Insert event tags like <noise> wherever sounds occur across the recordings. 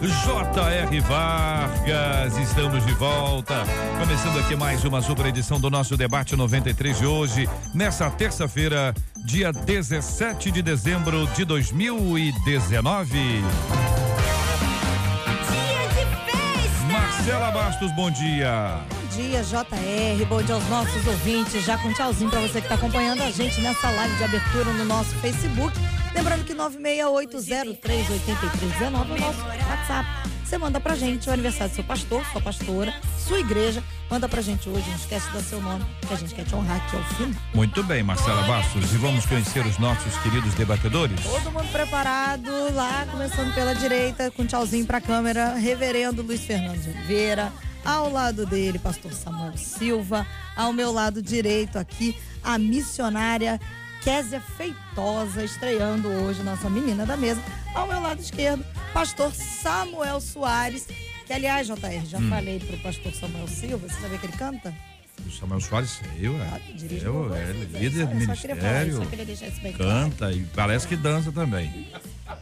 J.R. Vargas. Estamos de volta. Começando aqui mais uma super edição do nosso debate 93 de hoje, nessa terça-feira, dia 17 de dezembro de 2019. Marcela Bastos, bom dia. Bom dia, JR. Bom dia aos nossos ouvintes. Já com tchauzinho para você que está acompanhando a gente nessa live de abertura no nosso Facebook. Lembrando que 968038319 é o nosso WhatsApp. Você manda pra gente o aniversário do seu pastor, sua pastora, sua igreja. Manda pra gente hoje, não esquece de dar seu nome, que a gente quer te honrar aqui ao fim. Muito bem, Marcela Bastos. E vamos conhecer os nossos queridos debatedores? Todo mundo preparado lá, começando pela direita, com tchauzinho pra câmera, reverendo Luiz Fernando de Oliveira. Ao lado dele, pastor Samuel Silva. Ao meu lado direito aqui, a missionária Késia Feitosa, estreando hoje nossa menina da mesa. Ao meu lado esquerdo, pastor Samuel Soares, que aliás, JR, já Hum. falei pro pastor Samuel Silva, você sabia que ele canta? O Samuel Soares, eu, é. dirige Eu, é, líder do falar ministério. só queria deixar isso bem claro. Canta e parece que dança também.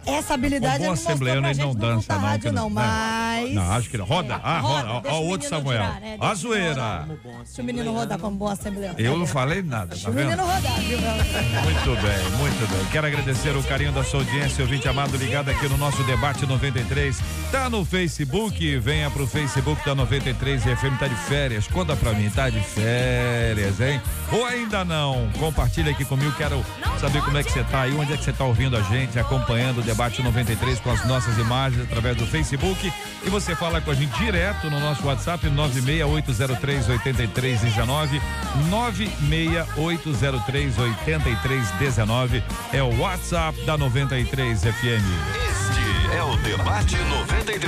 Essa habilidade mostrou assembleano pra ele não dança, Multa não. Rádio, que não, né? mas... Não, acho que não. Roda. É, Ah, roda. Ó, o outro Samuel. girar, né? A zoeira. Deixa o menino rodar como bom assembleano. Eu não falei nada, Deixa tá o menino vendo? rodar, viu? Muito bem, muito bem. Quero agradecer o carinho da sua audiência, ouvinte amado, ligado aqui no nosso debate 93. Tá no Facebook, venha pro Facebook da 93 FM, tá de férias. Conta pra mim, tá de férias, hein? Ou ainda não? Compartilha aqui comigo, quero saber como é que você tá aí, onde é que você tá ouvindo a gente, acompanhando o debate 93 com as nossas imagens através do Facebook. E você fala com a gente direto no nosso WhatsApp 968038319 968038319 é o WhatsApp da 93 FM. É o Debate 93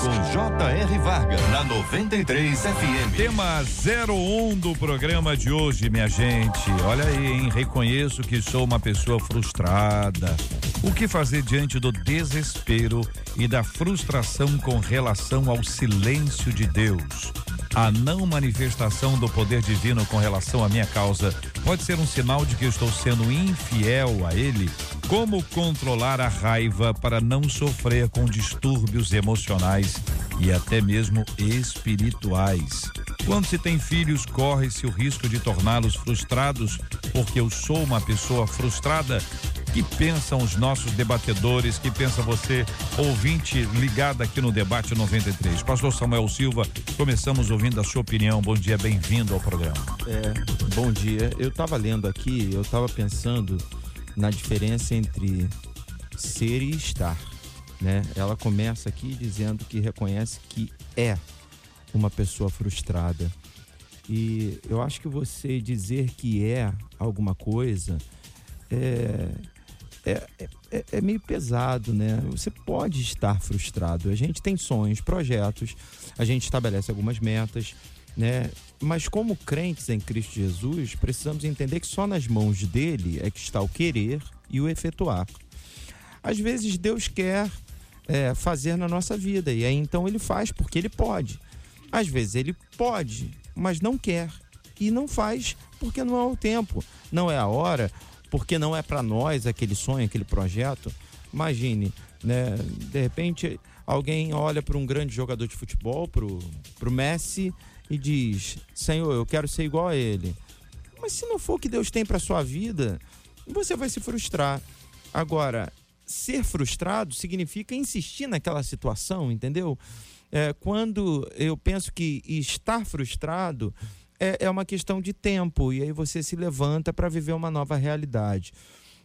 com J.R. Vargas na 93 FM. Tema 01 do programa de hoje, minha gente. Olha aí, hein? Reconheço que sou uma pessoa frustrada. O que fazer diante do desespero e da frustração com relação ao silêncio de Deus? A não manifestação do poder divino com relação à minha causa pode ser um sinal de que eu estou sendo infiel a Ele? Como controlar a raiva para não sofrer com distúrbios emocionais e até mesmo espirituais? Quando se tem filhos, corre-se o risco de torná-los frustrados, porque eu sou uma pessoa frustrada. Que pensam os nossos debatedores, que pensa você, ouvinte ligado aqui no debate 93. Pastor Samuel Silva, começamos ouvindo a sua opinião. Bom dia, bem-vindo ao programa. É, bom dia. Eu estava lendo aqui, eu estava pensando na diferença entre ser e estar, né? Ela começa aqui dizendo que reconhece que é uma pessoa frustrada. E eu acho que você dizer que é alguma coisa é, é, é, é meio pesado, né? Você pode estar frustrado. A gente tem sonhos, projetos, a gente estabelece algumas metas, né? Mas como crentes em Cristo Jesus, precisamos entender que só nas mãos dele é que está o querer e o efetuar. Às vezes Deus quer é, fazer na nossa vida e aí então ele faz porque ele pode. Às vezes ele pode, mas não quer e não faz porque não é o tempo, não é a hora, porque não é para nós aquele sonho, aquele projeto. Imagine, né? De repente alguém olha para um grande jogador de futebol, pro, pro Messi e diz: Senhor, eu quero ser igual a ele. Mas se não for o que Deus tem para sua vida, você vai se frustrar. Agora, ser frustrado significa insistir naquela situação, entendeu? É, quando eu penso que estar frustrado é, é uma questão de tempo, e aí você se levanta para viver uma nova realidade.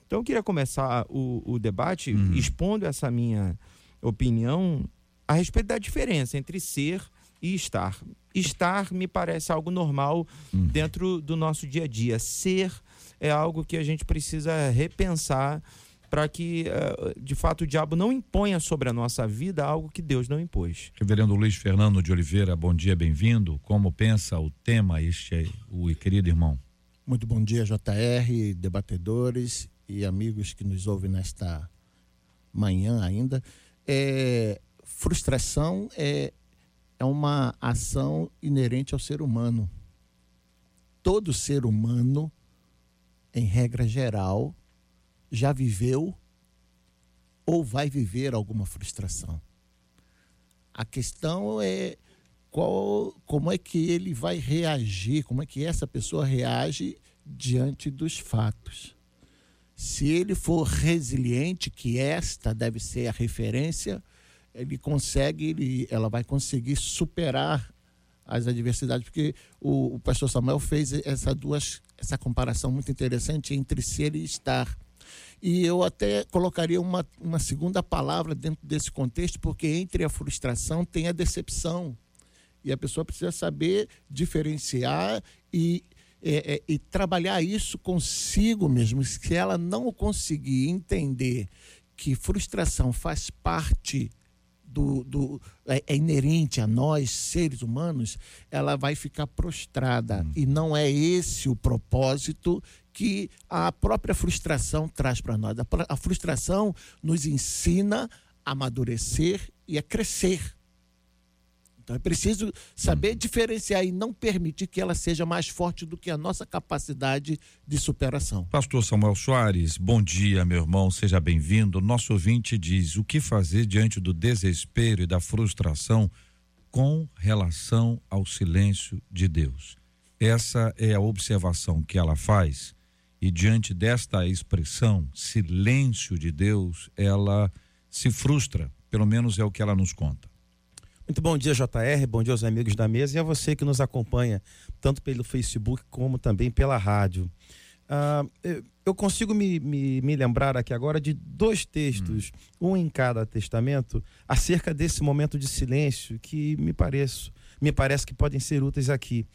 Então eu queria começar o, o debate expondo essa minha opinião a respeito da diferença entre ser e estar. Estar me parece algo normal dentro do nosso dia a dia. Ser é algo que a gente precisa repensar para que, uh, de fato, o diabo não imponha sobre a nossa vida algo que Deus não impôs. Reverendo Luiz Fernando de Oliveira, bom dia, bem-vindo. Como pensa o tema este, o querido irmão? Muito bom dia, JR, debatedores e amigos que nos ouvem nesta manhã ainda. É, frustração é, é uma ação inerente ao ser humano. Todo ser humano, em regra geral, já viveu ou vai viver alguma frustração. A questão é qual, como é que ele vai reagir, como é que essa pessoa reage diante dos fatos. Se ele for resiliente, que esta deve ser a referência, ele consegue, ele, ela vai conseguir superar as adversidades, porque o, o pastor Samuel fez essa duas essa comparação muito interessante entre ser e estar. E eu até colocaria uma, uma segunda palavra dentro desse contexto, porque entre a frustração tem a decepção. E a pessoa precisa saber diferenciar e, é, é, e trabalhar isso consigo mesmo. Se ela não conseguir entender que frustração faz parte do, do é, é, inerente a nós, seres humanos, ela vai ficar prostrada. Hum. E não é esse o propósito que a própria frustração traz para nós. A, frustração nos ensina a amadurecer e a crescer. Então é preciso saber uhum. diferenciar e não permitir que ela seja mais forte do que a nossa capacidade de superação. Pastor Samuel Soares, bom dia, meu irmão, seja bem-vindo. Nosso ouvinte diz: o que fazer diante do desespero e da frustração com relação ao silêncio de Deus? Essa é a observação que ela faz, e diante desta expressão, silêncio de Deus, ela se frustra, pelo menos é o que ela nos conta. Muito bom dia, JR. Bom dia aos amigos da mesa e a você que nos acompanha, tanto pelo Facebook como também pela rádio. Ah, eu consigo me, me, me, lembrar aqui agora de dois textos, hum. um em cada testamento, acerca desse momento de silêncio que me parece, me parece que podem ser úteis aqui.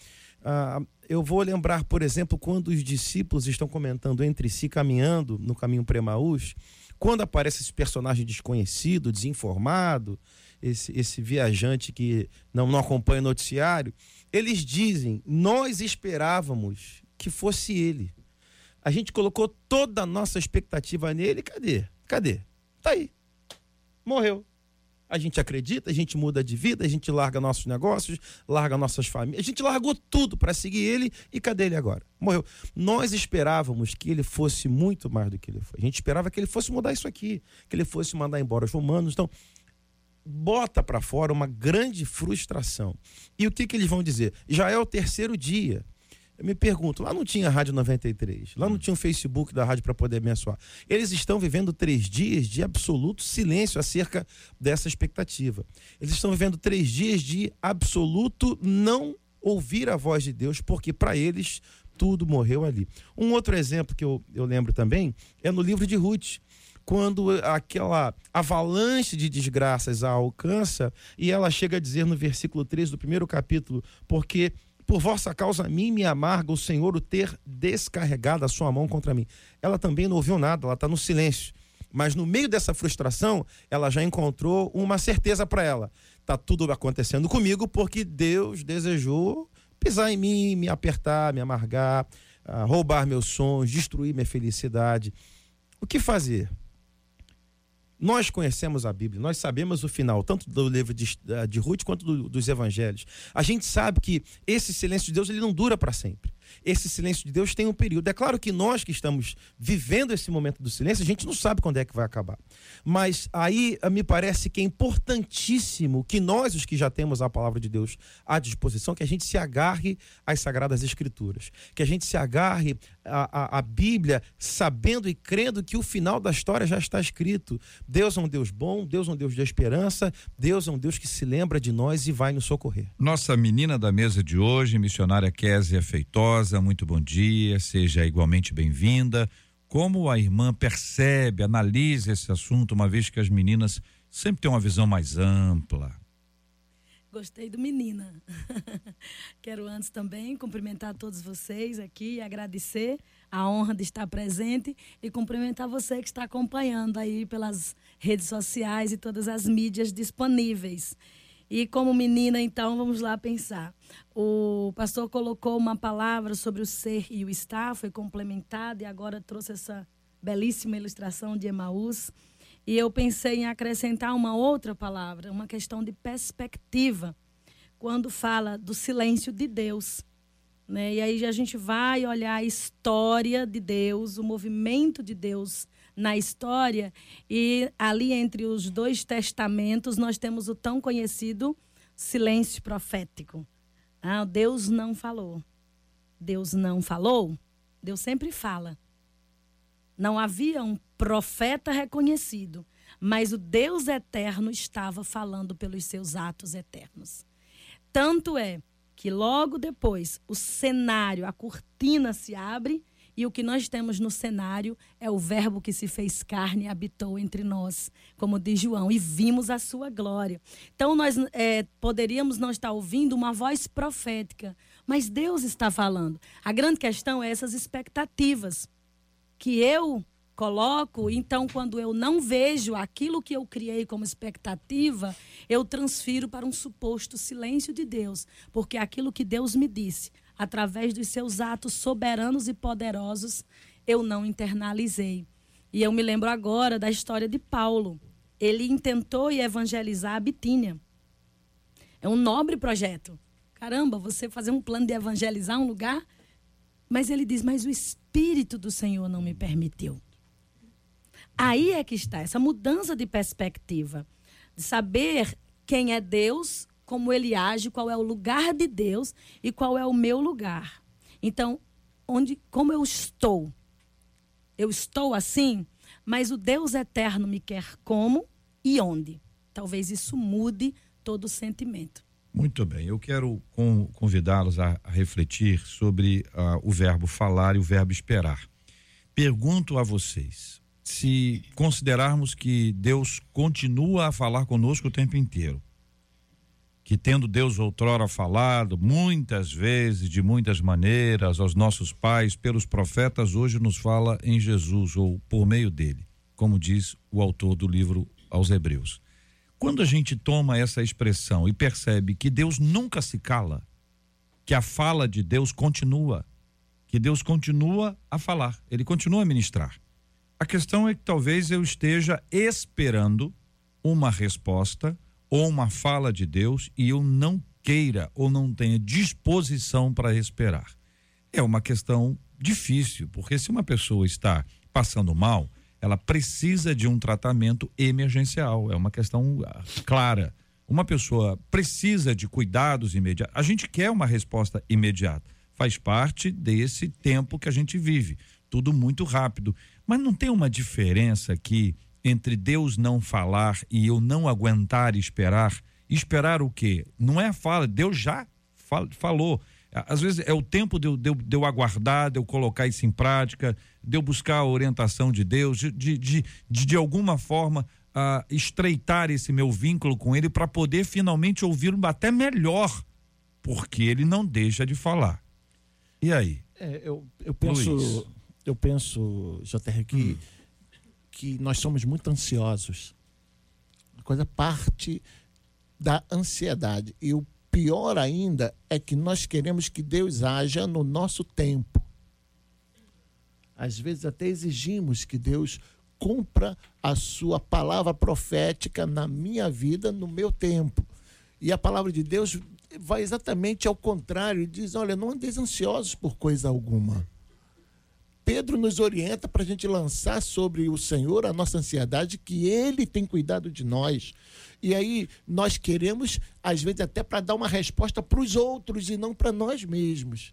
Ah, eu vou lembrar, por exemplo, quando os discípulos estão comentando entre si, caminhando no caminho para Emaús, quando aparece esse personagem desconhecido, desinformado, esse, esse viajante que não, não acompanha o noticiário, eles dizem: Nós esperávamos que fosse ele. A gente colocou toda a nossa expectativa nele, cadê? Cadê? Tá aí. Morreu. A gente acredita, a gente muda de vida, a gente larga nossos negócios, larga nossas famílias, a gente largou tudo para seguir ele e cadê ele agora? Morreu. Nós esperávamos que ele fosse muito mais do que ele foi. A gente esperava que ele fosse mudar isso aqui, que ele fosse mandar embora os romanos. Então, bota para fora uma grande frustração. E o que, que eles vão dizer? Já é o terceiro dia. Eu me pergunto, lá não tinha Rádio 93, lá não tinha o Facebook da rádio para poder abençoar. Eles estão vivendo três dias de absoluto silêncio acerca dessa expectativa. Eles estão vivendo três dias de absoluto não ouvir a voz de Deus, porque para eles tudo morreu ali. Um outro exemplo que eu, eu lembro também é no livro de Ruth quando aquela avalanche de desgraças a alcança, e ela chega a dizer no versículo 13 do primeiro capítulo: Porque por vossa causa a mim me amarga o Senhor o ter descarregado a sua mão contra mim. Ela também não ouviu nada, ela está no silêncio. Mas no meio dessa frustração, ela já encontrou uma certeza para ela. Está tudo acontecendo comigo porque Deus desejou pisar em mim, me apertar, me amargar, ah, roubar meus sonhos, destruir minha felicidade. O que fazer? Nós conhecemos a Bíblia, nós sabemos o final, tanto do livro de, de Ruth quanto do, dos evangelhos. A gente sabe que esse silêncio de Deus ele não dura para sempre esse silêncio de Deus tem um período. É claro que nós que estamos vivendo esse momento do silêncio, a gente não sabe quando é que vai acabar. Mas aí ah, me parece que é importantíssimo que nós, os que já temos a palavra de Deus à disposição, que a gente se agarre às Sagradas Escrituras. Que a gente se agarre à, à, à Bíblia, sabendo e crendo que o final da história já está escrito. Deus é um Deus bom, Deus é um Deus de esperança, Deus é um Deus que se lembra de nós e vai nos socorrer. Nossa menina da mesa de hoje, missionária Késia Feitosa muito bom dia, seja igualmente bem-vinda. Como a irmã percebe, analisa esse assunto, uma vez que as meninas sempre têm uma visão mais ampla? Gostei do menina. <laughs> Quero antes também cumprimentar todos vocês aqui e agradecer a honra de estar presente e cumprimentar você que está acompanhando aí pelas redes sociais e todas as mídias disponíveis. E como menina, então, vamos lá pensar. O pastor colocou uma palavra sobre o ser e o estar, foi complementado e agora trouxe essa belíssima ilustração de Emaús. E eu pensei em acrescentar uma outra palavra, uma questão de perspectiva, quando fala do silêncio de Deus. Né? E aí a gente vai olhar a história de Deus, o movimento de Deus na história, e ali entre os dois testamentos nós temos o tão conhecido silêncio profético. Ah, Deus não falou. Deus não falou? Deus sempre fala. Não havia um profeta reconhecido, mas o Deus eterno estava falando pelos seus atos eternos. Tanto é que logo depois o cenário, a cortina se abre e o que nós temos no cenário é o Verbo que se fez carne e habitou entre nós, como diz João, e vimos a sua glória. Então, nós é, poderíamos não estar ouvindo uma voz profética, mas Deus está falando. A grande questão é essas expectativas que eu coloco, então quando eu não vejo aquilo que eu criei como expectativa, eu transfiro para um suposto silêncio de Deus, porque aquilo que Deus me disse, através dos seus atos soberanos e poderosos, eu não internalizei. E eu me lembro agora da história de Paulo. Ele intentou evangelizar a Bitínia. É um nobre projeto. Caramba, você fazer um plano de evangelizar um lugar mas ele diz: Mas o Espírito do Senhor não me permitiu. Aí é que está essa mudança de perspectiva, de saber quem é Deus, como ele age, qual é o lugar de Deus e qual é o meu lugar. Então, onde, como eu estou? Eu estou assim, mas o Deus eterno me quer como e onde? Talvez isso mude todo o sentimento. Muito bem, eu quero convidá-los a, refletir sobre uh, o verbo falar e o verbo esperar. Pergunto a vocês: se considerarmos que Deus continua a falar conosco o tempo inteiro, que tendo Deus outrora falado muitas vezes, de muitas maneiras, aos nossos pais, pelos profetas, hoje nos fala em Jesus ou por meio dele, como diz o autor do livro aos Hebreus. Quando a gente toma essa expressão e percebe que Deus nunca se cala, que a fala de Deus continua, que Deus continua a falar, ele continua a ministrar. A questão é que talvez eu esteja esperando uma resposta ou uma fala de Deus e eu não queira ou não tenha disposição para esperar. É uma questão difícil, porque se uma pessoa está passando mal, ela precisa de um tratamento emergencial. É uma questão ah, clara. Uma pessoa precisa de cuidados imediatos. A gente quer uma resposta imediata. Faz parte desse tempo que a gente vive. Tudo muito rápido. Mas não tem uma diferença aqui entre Deus não falar e eu não aguentar esperar? Esperar o quê? Não é a fala, Deus já falou. Às vezes é o tempo de eu, de, eu, de eu aguardar, de eu colocar isso em prática, de eu buscar a orientação de Deus, de, de, de, de alguma forma uh, estreitar esse meu vínculo com Ele para poder finalmente ouvir até melhor, porque Ele não deixa de falar. E aí? É, eu, eu penso, eu penso, JR, que, hum. que nós somos muito ansiosos. A coisa parte da ansiedade. E o pior ainda é que nós queremos que Deus haja no nosso tempo. Às vezes até exigimos que Deus cumpra a sua palavra profética na minha vida, no meu tempo. E a palavra de Deus vai exatamente ao contrário, diz: olha, não andeis ansiosos por coisa alguma. Pedro nos orienta para a gente lançar sobre o Senhor a nossa ansiedade, que Ele tem cuidado de nós. E aí nós queremos, às vezes, até para dar uma resposta para os outros e não para nós mesmos.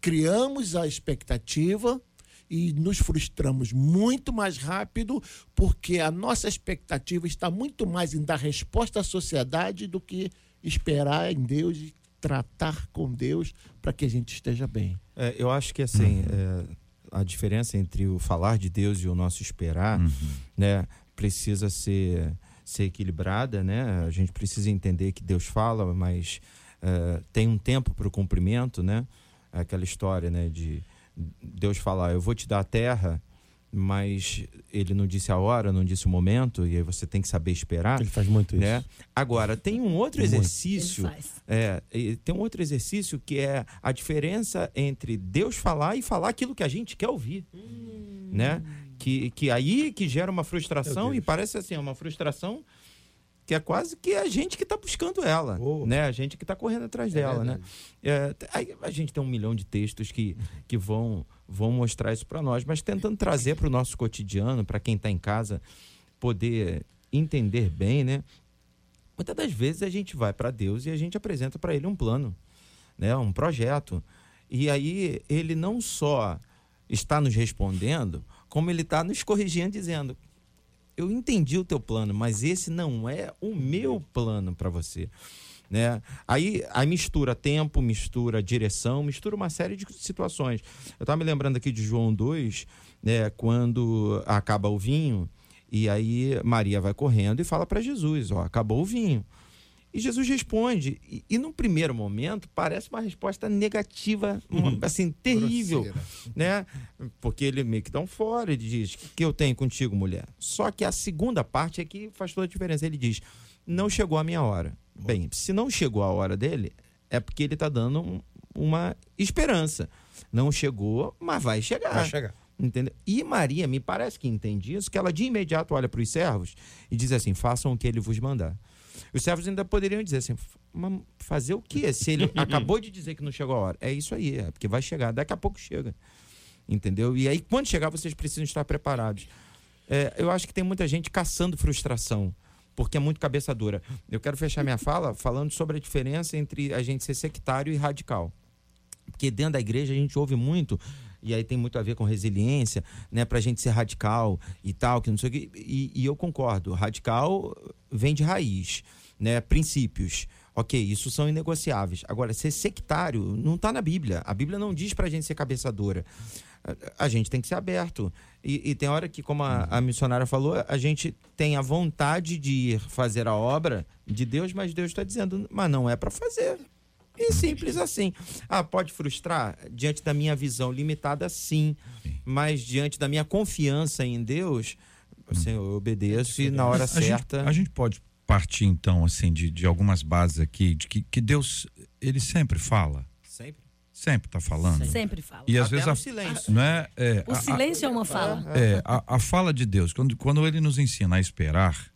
Criamos a expectativa e nos frustramos muito mais rápido, porque a nossa expectativa está muito mais em dar resposta à sociedade do que esperar em Deus e tratar com Deus para que a gente esteja bem. É, eu acho que assim. Uhum. É a diferença entre o falar de Deus e o nosso esperar, uhum. né, precisa ser ser equilibrada, né? A gente precisa entender que Deus fala, mas uh, tem um tempo para o cumprimento, né? Aquela história, né? De Deus falar, eu vou te dar a terra, mas ele não disse a hora, não disse o momento, e aí você tem que saber esperar. Ele faz muito né? isso. Agora, tem um outro Muito. exercício. Ele faz. É, tem um outro exercício que é a diferença entre Deus falar e falar aquilo que a gente quer ouvir. Né? Que, que aí que gera uma frustração e parece assim, uma frustração que é quase que a gente que está buscando ela, Oh. né? A gente que está correndo atrás dela, né? É, aí a gente tem um milhão de textos que, que vão, vão mostrar isso para nós, mas tentando trazer para o nosso cotidiano, para quem está em casa, poder entender bem, né? Muitas das vezes a gente vai para Deus e a gente apresenta para Ele um plano, né? Um projeto. E aí ele não só está nos respondendo, como ele está nos corrigindo, dizendo: eu entendi o teu plano, mas esse não é o meu plano para você. Né? Aí, aí mistura tempo, mistura direção, mistura uma série de situações. Eu estava me lembrando aqui de João 2, né, quando acaba o vinho, e aí Maria vai correndo e fala para Jesus: Ó, acabou o vinho. E Jesus responde, e, e num primeiro momento parece uma resposta negativa, uma- assim, terrível Grosseira. né? Porque ele meio que dá um fora, ele diz: "O que eu tenho contigo, mulher?" Só que a segunda parte é que faz toda a diferença. Ele diz: "Não chegou a minha hora." Bem, se não chegou a hora dele, é porque ele está dando um- uma esperança. Não chegou, mas vai chegar. Vai chegar. Entendeu? E Maria, me parece que entende isso, que ela de imediato olha para os servos e diz assim: façam o que ele vos mandar. Os servos ainda poderiam dizer assim: "Mas fazer o quê? Se ele <laughs> acabou de dizer que não chegou a hora. É isso aí, é porque vai chegar, daqui a pouco chega. Entendeu? E aí, quando chegar, vocês precisam estar preparados. É, eu acho que tem muita gente caçando frustração, porque é muito cabeça dura. Eu quero fechar minha fala falando sobre a diferença entre a gente ser sectário e radical. Porque dentro da igreja a gente ouve muito, e aí tem muito a ver com resiliência, né? Pra gente ser radical e tal, que não sei o quê. E, e eu concordo, radical vem de raiz, né? Princípios. Ok, isso são inegociáveis. Agora, ser sectário não está na Bíblia. A Bíblia não diz pra gente ser cabeça dura. A- gente tem que ser aberto. E, e tem hora que, como a, a missionária falou, a gente tem a vontade de ir fazer a obra de Deus, mas Deus está dizendo, mas não é para fazer. E simples assim. Ah, pode frustrar? Diante da minha visão limitada, sim. Mas diante da minha confiança em Deus, assim, eu obedeço e na hora A gente, certa. a gente pode partir, então, assim, de, de algumas bases aqui, de que, que Deus, ele sempre fala, Sempre. Sempre está falando. Sempre fala. E às Até vezes a, silêncio. não é, é, O a- a- silêncio é uma fala. É, a, a fala de Deus, quando, quando ele nos ensina a esperar,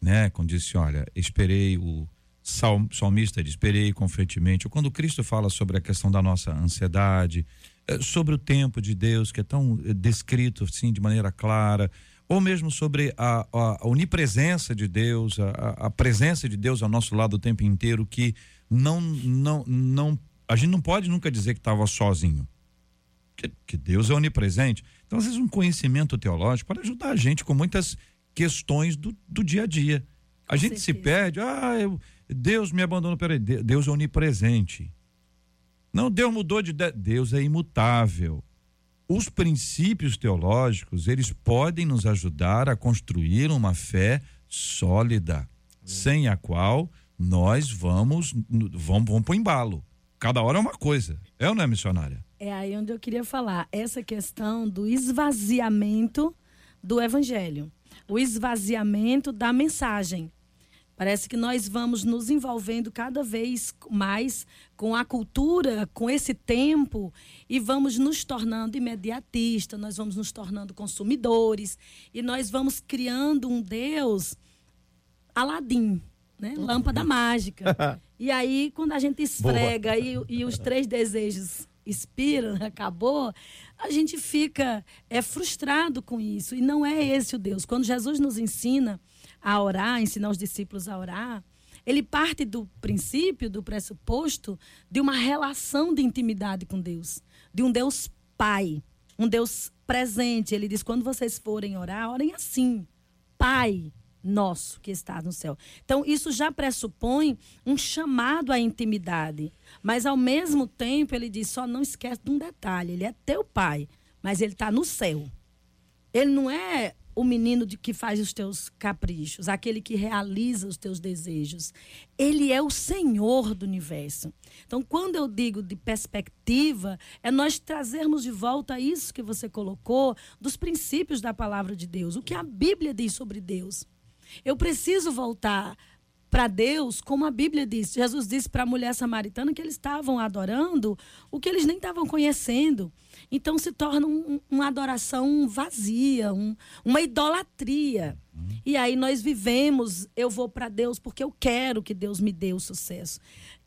né? Quando disse, olha, esperei, o sal- salmista diz, esperei confiantemente. Ou quando Cristo fala sobre a questão da nossa ansiedade, eh, sobre o tempo de Deus, que é tão eh, descrito assim de maneira clara, ou mesmo sobre a, a- a onipresença de Deus, a, a- a presença de Deus ao nosso lado o tempo inteiro, que não, não, não, a gente não pode nunca dizer que estava sozinho que, que Deus é onipresente. Então, às vezes, um conhecimento teológico pode ajudar a gente com muitas questões do, do dia a dia. A gente se certeza. perde, ah, eu- Deus me abandonou. Peraí, De- Deus é onipresente. Não, Deus mudou de. de- Deus é imutável. Os princípios teológicos, eles podem nos ajudar a construir uma fé sólida, sem a qual nós vamos, vamos, vamos pro embalo. Cada hora é uma coisa. É ou não é, missionária? É aí onde eu queria falar. Essa questão do esvaziamento do evangelho. O esvaziamento da mensagem. Parece que nós vamos nos envolvendo cada vez mais com a cultura, com esse tempo, e vamos nos tornando imediatistas, nós vamos nos tornando consumidores, e nós vamos criando um Deus Aladim, né? Lâmpada mágica. <laughs> E aí, quando a gente esfrega e, e os três desejos expiram, <laughs> acabou, a gente fica é frustrado com isso. E não é esse o Deus. Quando Jesus nos ensina a orar, ensinar os discípulos a orar, ele parte do princípio, do pressuposto de uma relação de intimidade com Deus, de um Deus Pai, um Deus presente. Ele diz: quando vocês forem orar, orem assim, Pai nosso que está no céu. Então, isso já pressupõe um chamado à intimidade. Mas, ao mesmo tempo, ele diz: só não esquece de um detalhe: ele é teu pai, mas ele está no céu. Ele não é o menino de que faz os teus caprichos, aquele que realiza os teus desejos. Ele é o Senhor do universo. Então, quando eu digo de perspectiva, é nós trazermos de volta isso que você colocou dos princípios da palavra de Deus, o que a Bíblia diz sobre Deus. Eu preciso voltar para Deus, como a Bíblia diz. Jesus disse para a mulher samaritana que eles estavam adorando o que eles nem estavam conhecendo. Então se torna um, uma adoração vazia, um, uma idolatria. E aí nós vivemos, eu vou para Deus porque eu quero que Deus me dê o sucesso.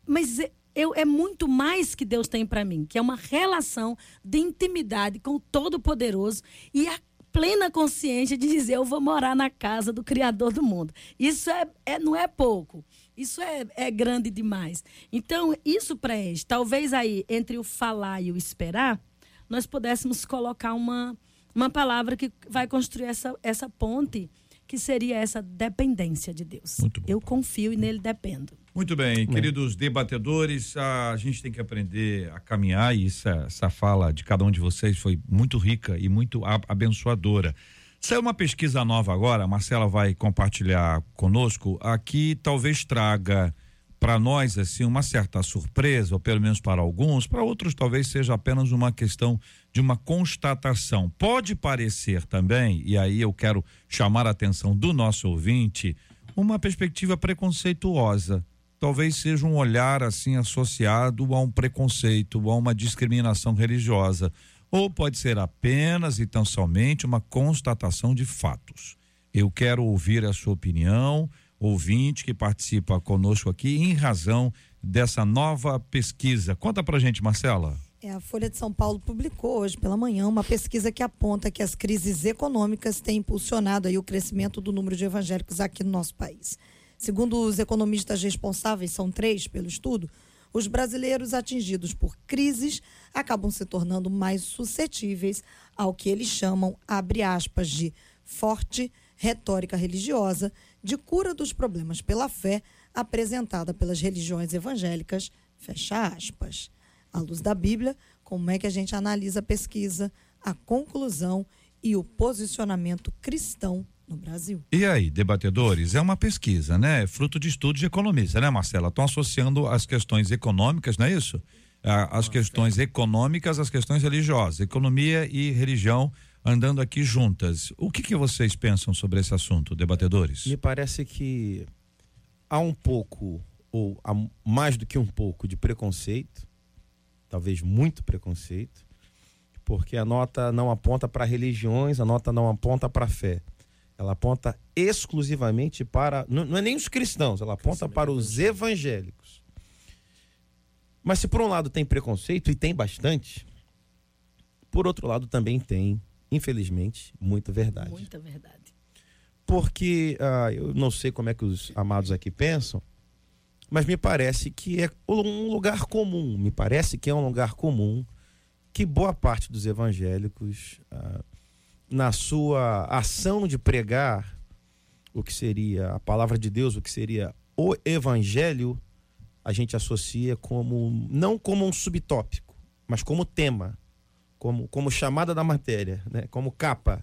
Mas eu, é muito mais que Deus tem para mim, que é uma relação de intimidade com o Todo-Poderoso e a plena consciência de dizer eu vou morar na casa do Criador do mundo. Isso é, é não é pouco. Isso é, é grande demais. Então, isso preenche. Talvez aí, entre o falar e o esperar, nós pudéssemos colocar uma, uma palavra que vai construir essa, essa ponte, que seria essa dependência de Deus. Eu confio e nele dependo. Muito bem, queridos debatedores, a gente tem que aprender a caminhar e essa, essa fala de cada um de vocês foi muito rica e muito abençoadora. Saiu uma pesquisa nova agora, a Marcela vai compartilhar conosco, aqui talvez traga para nós assim uma certa surpresa, ou pelo menos para alguns, para outros talvez seja apenas uma questão de uma constatação. Pode parecer também, e aí eu quero chamar a atenção do nosso ouvinte, uma perspectiva preconceituosa. Talvez seja um olhar assim associado a um preconceito, a uma discriminação religiosa, ou pode ser apenas e tão somente uma constatação de fatos. Eu quero ouvir a sua opinião ouvinte que participa conosco aqui em razão dessa nova pesquisa. Conta pra gente, Marcela. É, a Folha de São Paulo publicou hoje pela manhã uma pesquisa que aponta que as crises econômicas têm impulsionado aí o crescimento do número de evangélicos aqui no nosso país. Segundo os economistas responsáveis, são três pelo estudo, os brasileiros atingidos por crises acabam se tornando mais suscetíveis ao que eles chamam, abre aspas, de forte retórica religiosa de cura dos problemas pela fé apresentada pelas religiões evangélicas, fecha aspas. À luz da Bíblia, como é que a gente analisa a pesquisa, a conclusão e o posicionamento cristão no Brasil. E aí, debatedores, é uma pesquisa, né? Fruto de estudos de economista, né, Marcela? Estão associando as questões econômicas, não é isso? As questões econômicas às questões religiosas. Economia e religião andando aqui juntas. O que, que vocês pensam sobre esse assunto, debatedores? Me parece que há um pouco, ou há mais do que um pouco, de preconceito, talvez muito preconceito, porque a nota não aponta para religiões, a nota não aponta para a fé. Ela aponta exclusivamente para. Não, não é nem os cristãos, ela aponta para os evangélicos. Mas se por um lado tem preconceito, e tem bastante, por outro lado também tem infelizmente, muita verdade. Muita verdade. Porque uh, eu não sei como é que os amados aqui pensam, mas me parece que é um lugar comum, me parece que é um lugar comum que boa parte dos evangélicos, uh, na sua ação de pregar o que seria a palavra de Deus, o que seria o evangelho, a gente associa como, não como um subtópico, mas como tema como, como chamada da matéria, né? como capa.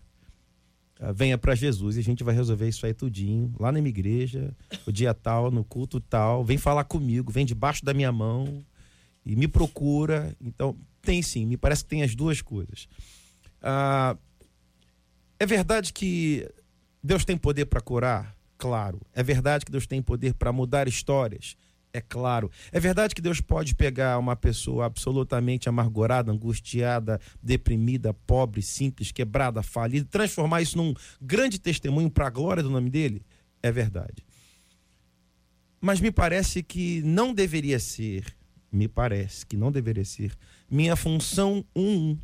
Uh, venha para Jesus e a gente vai resolver isso aí tudinho, lá na minha igreja, o dia tal, no culto tal, vem falar comigo, vem debaixo da minha mão e me procura. Então, tem sim, me parece que tem as duas coisas. Uh, é verdade que Deus tem poder para curar? Claro. É verdade que Deus tem poder para mudar histórias? É claro. É verdade que Deus pode pegar uma pessoa absolutamente amargurada, angustiada, deprimida, pobre, simples, quebrada, falida, transformar isso num grande testemunho para a glória do nome dele? É verdade. Mas me parece que não deveria ser, me parece que não deveria ser, minha função um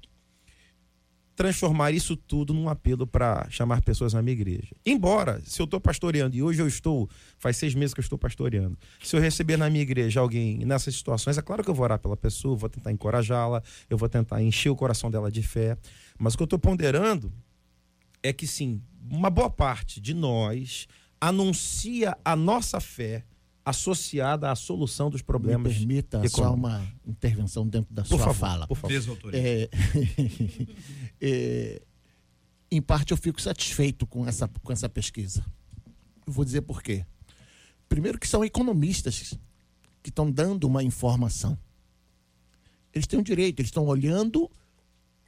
transformar isso tudo num apelo para chamar pessoas na minha igreja. Embora, se eu estou pastoreando, e hoje eu estou, faz seis meses que eu estou pastoreando, se eu receber na minha igreja alguém nessas situações, é claro que eu vou orar pela pessoa, vou tentar encorajá-la, eu vou tentar encher o coração dela de fé. Mas o que eu estou ponderando é que sim, uma boa parte de nós anuncia a nossa fé associada à solução dos problemas. Me permita econômicos. só uma intervenção dentro da por sua favor, fala. Por favor. <laughs> É, é, em parte eu fico satisfeito com essa, com essa pesquisa. Eu vou dizer por quê. Primeiro que são economistas que estão dando uma informação. Eles têm um direito, eles estão olhando,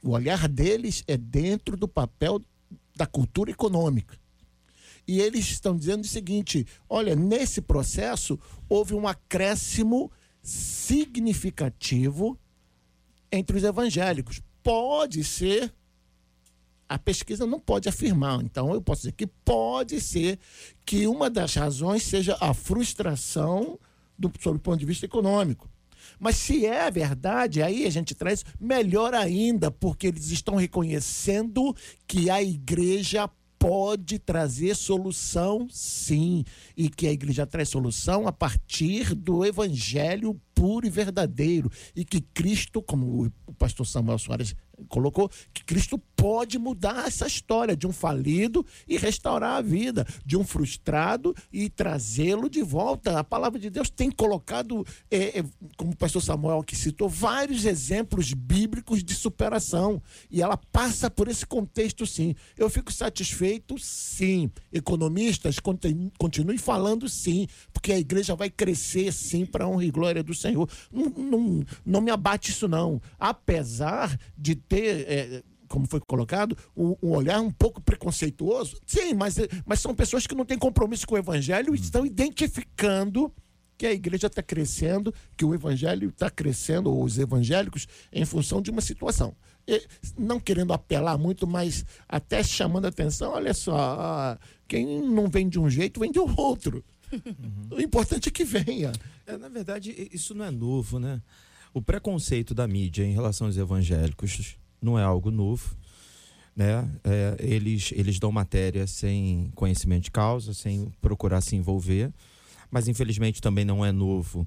o olhar deles é dentro do papel da cultura econômica. E eles estão dizendo o seguinte: olha, nesse processo houve um acréscimo significativo entre os evangélicos. Pode ser, a pesquisa não pode afirmar, então eu posso dizer que pode ser que uma das razões seja a frustração do, sob o ponto de vista econômico. Mas se é verdade, aí a gente traz melhor ainda, porque eles estão reconhecendo que a igreja pode trazer solução, sim, e que a igreja traz solução a partir do evangelho puro e verdadeiro, e que Cristo, como o pastor Samuel Soares colocou que Cristo pode mudar essa história de um falido e restaurar a vida, de um frustrado e trazê-lo de volta. A palavra de Deus tem colocado, é, é, como o pastor Samuel que citou, vários exemplos bíblicos de superação. E ela passa por esse contexto, sim. Eu fico satisfeito, sim. Economistas, continuem falando, sim, porque a igreja vai crescer, sim, para a honra e glória do Senhor. Não, não, não me abate isso, não. Apesar de ter, é, como foi colocado, um, um, olhar um pouco preconceituoso. Sim, mas, mas são pessoas que não têm compromisso com o evangelho e estão identificando que a igreja está crescendo, que o evangelho está crescendo, ou os evangélicos, em função de uma situação. E, não querendo apelar muito, mas até chamando a atenção, olha só, quem não vem de um jeito, vem de outro. Uhum. <laughs> O importante é que venha. É, na verdade, isso não é novo, né? O preconceito da mídia em relação aos evangélicos não é algo novo. Né? É, eles, eles dão matéria sem conhecimento de causa, sem procurar se envolver. Mas, infelizmente, também não é novo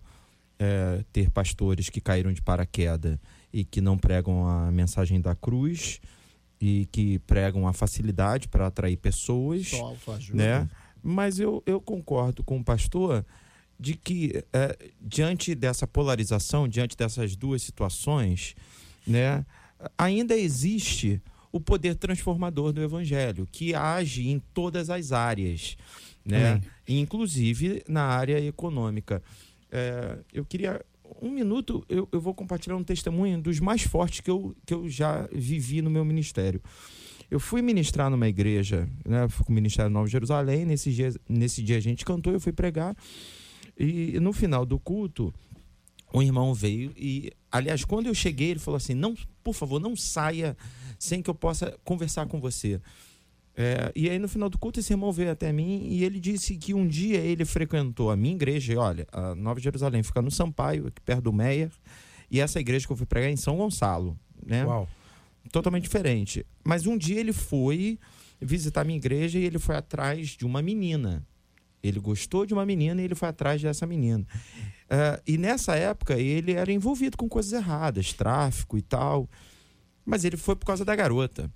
é, ter pastores que caíram de paraquedas e que não pregam a mensagem da cruz e que pregam a facilidade para atrair pessoas. Só né? Mas eu, eu concordo com o pastor de que, é, diante dessa polarização, diante dessas duas situações, né, ainda existe o poder transformador do evangelho, que age em todas as áreas, né? inclusive na área econômica. É, eu queria. Um minuto, eu, eu vou compartilhar um testemunho dos mais fortes que eu, que eu já vivi no meu ministério. Eu fui ministrar numa igreja, né? Fui com o Ministério Novo Jerusalém. Nesse dia, nesse dia a gente cantou, eu fui pregar. E no final do culto, um irmão veio e, aliás, quando eu cheguei, ele falou assim: não, por favor, não saia sem que eu possa conversar com você. É, e aí, no final do culto, esse irmão veio até mim e ele disse que um dia ele frequentou a minha igreja. E olha, a Nova Jerusalém fica no Sampaio, aqui perto do Meyer. E essa igreja que eu fui pregar é em São Gonçalo. Né? Uau. Totalmente diferente. Mas um dia ele foi visitar a minha igreja e ele foi atrás de uma menina. Ele gostou de uma menina e ele foi atrás dessa menina. Uh, e nessa época ele era envolvido com coisas erradas, tráfico e tal. Mas ele foi por causa da garota.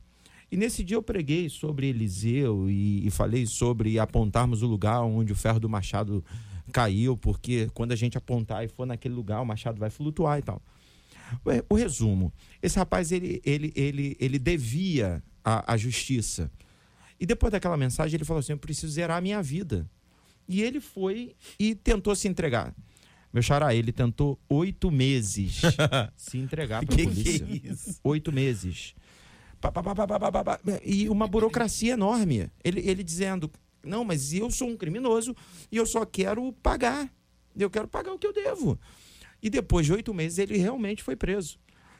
E nesse dia eu preguei sobre Eliseu e, e, falei sobre apontarmos o lugar onde o ferro do machado caiu, porque quando a gente apontar e for naquele lugar, o machado vai flutuar e tal. O, resumo: esse rapaz ele, ele, ele, ele devia a, a justiça. E depois daquela mensagem ele falou assim: Eu preciso zerar a minha vida. E ele foi e tentou se entregar. Meu xará, ele tentou oito meses <laughs> se entregar para a polícia. Que é isso? Oito meses. E uma burocracia enorme. Ele, ele dizendo: Não, mas eu sou um criminoso e eu só quero pagar. Eu quero pagar o que eu devo. E depois de oito meses, ele realmente foi preso.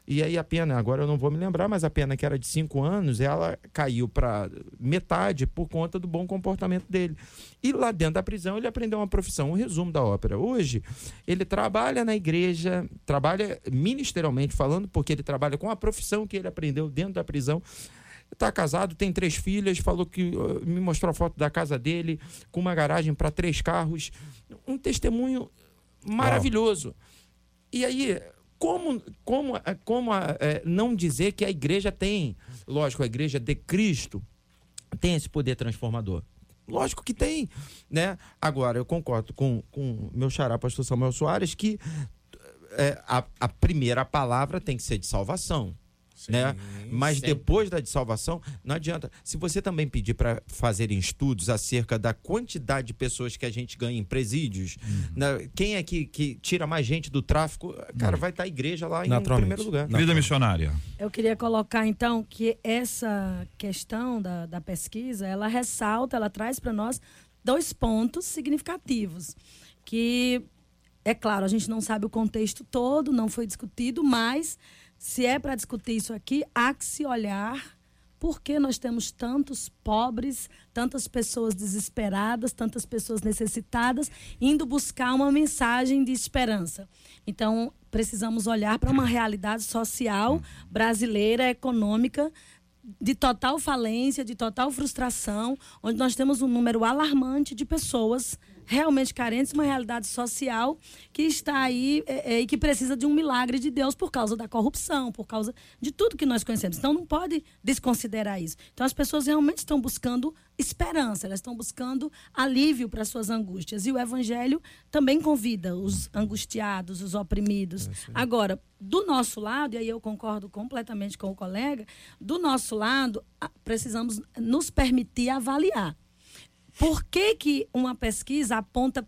E aí a pena, agora eu não vou me lembrar, mas a pena que era de cinco anos, ela caiu para metade por conta do bom comportamento dele. E lá dentro da prisão ele aprendeu uma profissão. Um resumo da ópera. Hoje, ele trabalha na igreja, trabalha ministerialmente falando, porque ele trabalha com a profissão que ele aprendeu dentro da prisão. Está casado, tem três filhas, falou que me mostrou a foto da casa dele, com uma garagem para três carros. Um testemunho maravilhoso. E aí, como, como, é, como é, não dizer que a igreja tem, lógico, a igreja de Cristo tem esse poder transformador? Lógico que tem, né? Agora, eu concordo com o meu xará, pastor Samuel Soares, que é, a, a primeira palavra tem que ser de salvação. Né? Mas sempre. depois da de salvação, não adianta. Se você também pedir para fazerem estudos acerca da quantidade de pessoas que a gente ganha em presídios, né? quem é que, que tira mais gente do tráfico, cara, vai estar a igreja lá em primeiro lugar. Vida missionária. Eu queria colocar então que essa questão da, da pesquisa, ela ressalta, ela traz para nós dois pontos significativos. Que, é claro, a gente não sabe o contexto todo, não foi discutido, mas se é para discutir isso aqui, há que se olhar por que nós temos tantos pobres, tantas pessoas desesperadas, tantas pessoas necessitadas, indo buscar uma mensagem de esperança. Então, precisamos olhar para uma realidade social brasileira, econômica, de total falência, de total frustração, onde nós temos um número alarmante de pessoas realmente carentes, uma realidade social que está aí é, é, e que precisa de um milagre de Deus por causa da corrupção, por causa de tudo que nós conhecemos. Então não pode desconsiderar isso. Então as pessoas realmente estão buscando esperança, elas estão buscando alívio para suas angústias. E o evangelho também convida os angustiados, os oprimidos. Agora, do nosso lado, e aí eu concordo completamente com o colega, do nosso lado, precisamos nos permitir avaliar. Por que, que uma pesquisa aponta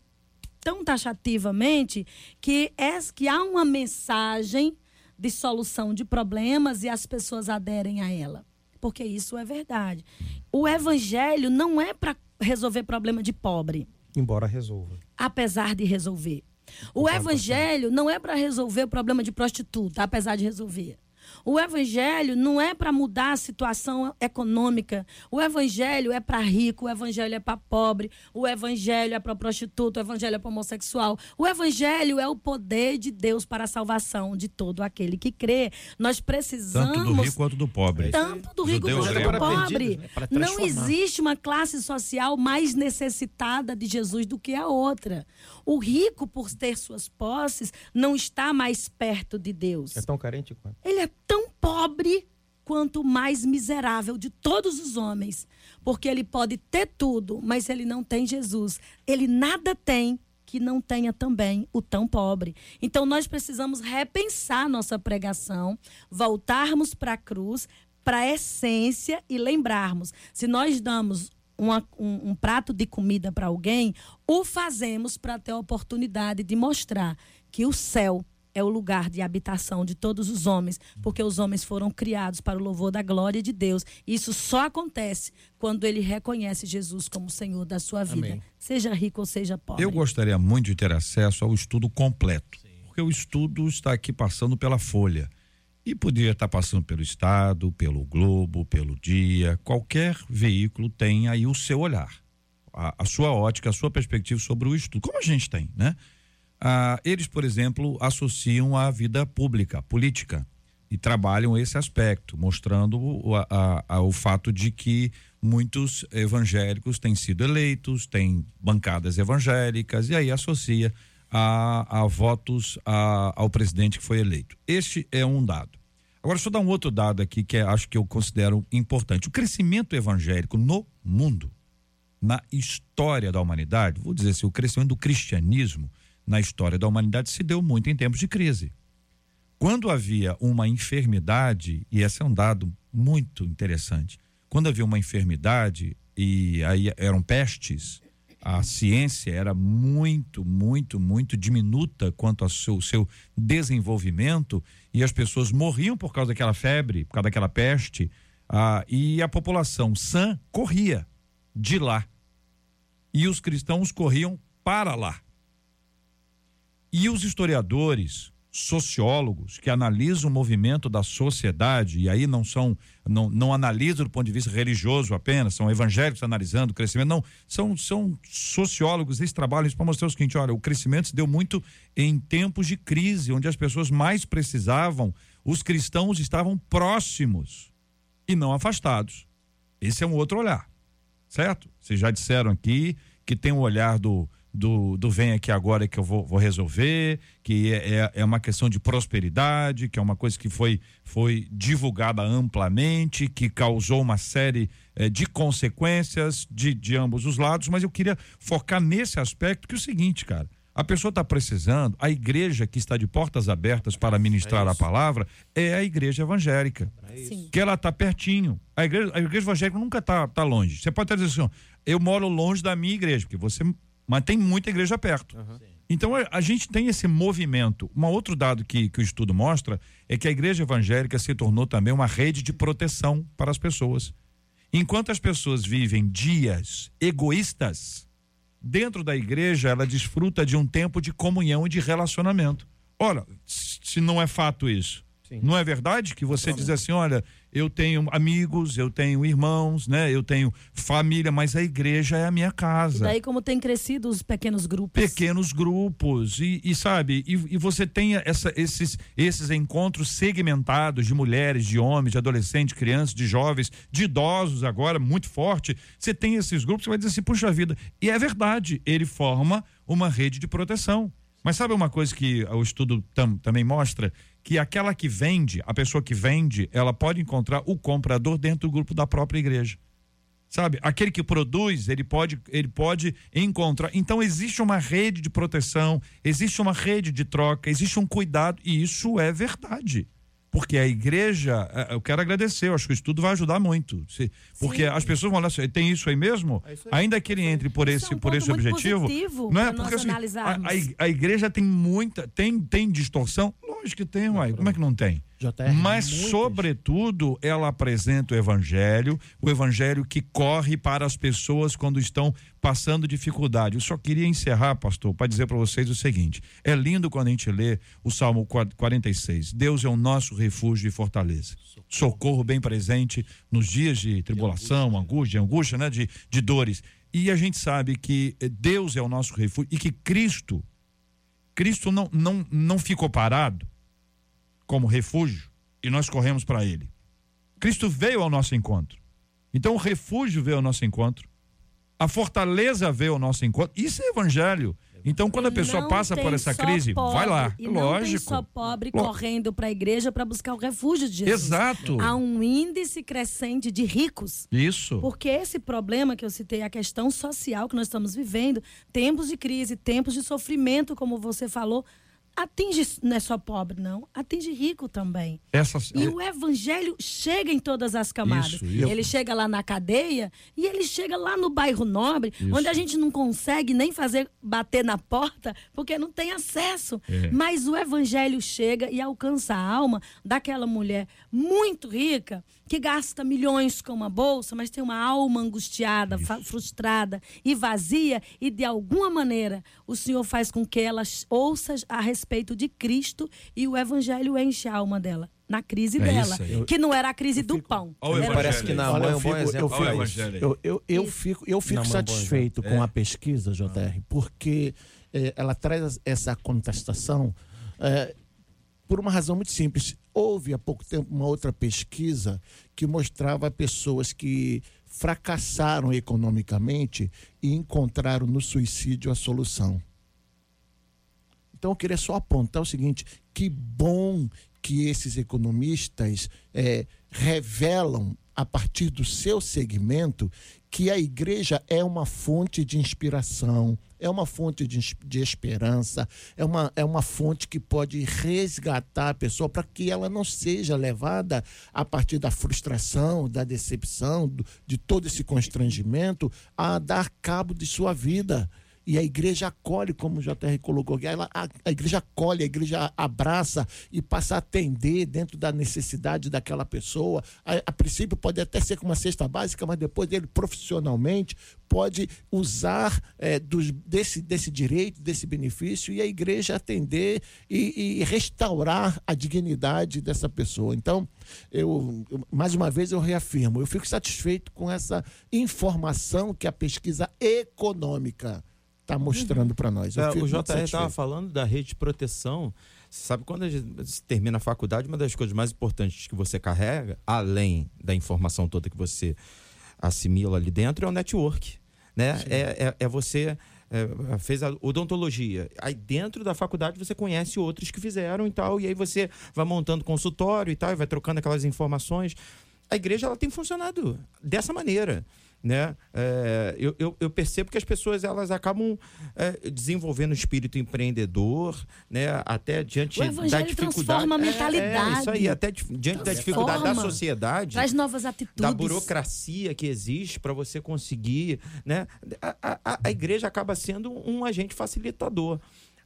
tão taxativamente que, é, que há uma mensagem de solução de problemas e as pessoas aderem a ela? Porque isso é verdade. O evangelho não é para resolver problema de pobre Embora resolva. apesar de resolver. O evangelho não é para resolver o problema de prostituta, apesar de resolver. O evangelho não é para mudar a situação econômica. O evangelho é para rico, o evangelho é para pobre, o evangelho é para prostituta, o evangelho é para homossexual. O evangelho é o poder de Deus para a salvação de todo aquele que crê. Nós precisamos Tanto do rico quanto do pobre. tanto do rico Judeus quanto do Para pobre. perdidos, né? Não existe uma classe social mais necessitada de Jesus do que a outra. O rico, por ter suas posses, não está mais perto de Deus. É tão carente quanto. Ele é tão pobre quanto o mais miserável de todos os homens. Porque ele pode ter tudo, mas ele não tem Jesus, ele nada tem que não tenha também o tão pobre. Então nós precisamos repensar nossa pregação, voltarmos para a cruz, para a essência e lembrarmos: se nós damos uma- um, um prato de comida para alguém, o fazemos para ter a oportunidade de mostrar que o céu é o lugar de habitação de todos os homens, porque os homens foram criados para o louvor da glória de Deus. E isso só acontece quando ele reconhece Jesus como Senhor da sua vida, Amém. seja rico ou seja pobre. Eu gostaria muito de ter acesso ao estudo completo, porque o estudo está aqui passando pela Folha. E poderia estar passando pelo Estado, pelo Globo, pelo Dia. Qualquer veículo tem aí o seu olhar, a, a sua ótica, a sua perspectiva sobre o estudo, como a gente tem, né? Ah, eles, por exemplo, associam a vida pública, política, e trabalham esse aspecto, mostrando o, a- a- o fato de que muitos evangélicos têm sido eleitos, têm bancadas evangélicas, e aí associa a, a votos ao presidente que foi eleito. Este é um dado. Agora, deixa eu dar um outro dado aqui que é- acho que eu considero importante. O crescimento evangélico no mundo na história da humanidade, vou dizer assim, o crescimento do cristianismo na história da humanidade se deu muito em tempos de crise. Quando havia uma enfermidade, e esse é um dado muito interessante, quando havia uma enfermidade e aí eram pestes, a ciência era muito, muito, muito diminuta quanto ao seu, seu desenvolvimento e as pessoas morriam por causa daquela febre, por causa daquela peste, ah, e a população sã corria de lá. E os cristãos corriam para lá. E os historiadores, sociólogos que analisam o movimento da sociedade, e aí não são, não, não analisam do ponto de vista religioso apenas, são evangélicos analisando o crescimento, não, são, são sociólogos, eles trabalham isso para mostrar o seguinte: olha, o crescimento se deu muito em tempos de crise, onde as pessoas mais precisavam, os cristãos estavam próximos e não afastados. Esse é um outro olhar certo? Vocês já disseram aqui que tem um olhar do, do, do vem aqui agora que eu vou, vou resolver, que é, é, é uma questão de prosperidade, que é uma coisa que foi, foi divulgada amplamente, que causou uma série eh, de consequências de, de ambos os lados, mas eu queria focar nesse aspecto que é o seguinte, cara. A pessoa está precisando, a igreja que está de portas abertas para ministrar a palavra é a igreja evangélica. Sim. Que ela está pertinho. A igreja, a igreja evangélica nunca está tá longe. Você pode até dizer assim, ó, eu moro longe da minha igreja, porque você. Mas tem muita igreja perto. Então a, a gente tem esse movimento. Um outro dado que, que o estudo mostra é que a igreja evangélica se tornou também uma rede de proteção para as pessoas. Enquanto as pessoas vivem dias egoístas, dentro da igreja ela desfruta de um tempo de comunhão e de relacionamento. Olha, se não é fato isso. Não é verdade que você diz assim, olha, eu tenho amigos, eu tenho irmãos, né? Eu tenho família, mas a igreja é a minha E casa. daí como tem crescido os pequenos grupos. pequenos grupos. E, e sabe e, e você tem essa, esses esses encontros segmentados de mulheres de homens de adolescentes crianças de jovens de idosos agora muito forte. Você tem esses grupos você vai dizer assim puxa vida. E é verdade ele forma uma rede de proteção. Mas sabe uma coisa que o estudo tam- também mostra que aquela que vende a pessoa que vende ela pode encontrar o comprador dentro do grupo da própria igreja Sabe? Aquele que produz, ele pode, ele pode encontrar. Então, existe uma rede de proteção, existe uma rede de troca, existe um cuidado, e isso é verdade. Porque a igreja, eh, eu quero agradecer, eu acho que o estudo vai ajudar muito. Porque as pessoas vão assim, tem isso aí mesmo? Ainda que ele entre por Isso esse, é um por esse objetivo. Não é? Porque assim, a, a igreja tem muita, tem, tem distorção? Lógico que tem, uai. Como é que não tem? JR, Mas, muitas- sobretudo, ela apresenta o evangelho, o evangelho que corre para as pessoas quando estão passando dificuldade. Eu só queria encerrar, pastor, para dizer para vocês o seguinte: é lindo quando a gente lê o Salmo 46. Deus é o nosso refúgio e fortaleza. Socorro bem presente nos dias de tribulação, angústia, angústia, né? De, de dores. E a gente sabe que eh, Deus é o nosso refúgio e que Cristo, Cristo não, não, não ficou parado como refúgio e nós corremos para ele. Cristo veio ao nosso encontro. Então o refúgio veio ao nosso encontro. A fortaleza veio ao nosso encontro. Isso é evangelho. Então quando a pessoa Não passa por essa crise, pobre, vai lá. E não tem Lógico. só pobre correndo para a igreja para buscar o refúgio de Jesus. Exato. Há um índice crescente de ricos. Isso. Porque esse problema que eu citei, a questão social que nós estamos vivendo, tempos de crise, tempos de sofrimento, como você falou, atinge não é só pobre, não, atinge rico também. E o evangelho chega em todas as camadas. Isso, isso. Ele chega lá na cadeia e ele chega lá no bairro nobre, Isso. onde a gente não consegue nem fazer bater na porta, porque não tem acesso. É. Mas o evangelho chega e alcança a alma daquela mulher muito rica que gasta milhões com uma bolsa, mas tem uma alma angustiada, frustrada e vazia, e de alguma maneira o Senhor faz com que ela ouça a respeito de Cristo e o evangelho enche a alma dela. Na crise É dela, que não era a crise do pão. Olha o Era- evangelho. Parece que na Olha, mãe é eu um bom fico- exemplo. eu fico-. Eu, eu, eu fico, eu fico é satisfeito exemplo. com É. a pesquisa, JR, porque eh, ela traz essa contestação eh, por uma razão muito simples. Houve há pouco tempo uma outra pesquisa que mostrava pessoas que fracassaram economicamente e encontraram no suicídio a solução. Então eu queria só apontar o seguinte: que bom que esses economistas eh, revelam a partir do seu segmento que a igreja é uma fonte de inspiração, é uma fonte de, de esperança, é uma, é uma fonte que pode resgatar a pessoa para que ela não seja levada a partir da frustração, da decepção, do- de todo esse constrangimento a dar cabo de sua vida. E a igreja acolhe, como o JR colocou ela, a, a igreja acolhe, a igreja abraça e passa a atender dentro da necessidade daquela pessoa. A, a princípio pode até ser com uma cesta básica, mas depois ele profissionalmente pode usar eh, dos- desse, desse direito, desse benefício e a igreja atender e, e restaurar a dignidade dessa pessoa. Então, eu, eu- mais uma vez eu reafirmo, eu fico satisfeito com essa informação que a pesquisa econômica está mostrando para nós. É, o JR estava falando da rede de proteção. Você sabe, quando a gente termina a faculdade, uma das coisas mais importantes que você carrega, além da informação toda que você assimila ali dentro, é o network. Né? É, é, é você. é, fez a odontologia. Aí dentro da faculdade você conhece outros que fizeram e tal, e aí você vai montando consultório e tal, e vai trocando aquelas informações. A igreja ela tem funcionado dessa maneira. Né? É, eu, eu, eu, percebo que as pessoas elas acabam é, desenvolvendo um espírito empreendedor, né? Até diante da dificuldade. Transforma a mentalidade. É, é isso aí, até diante transforma, da dificuldade da sociedade. Traz novas atitudes. Da burocracia que existe para você conseguir, né? A, a, a igreja acaba sendo um agente facilitador.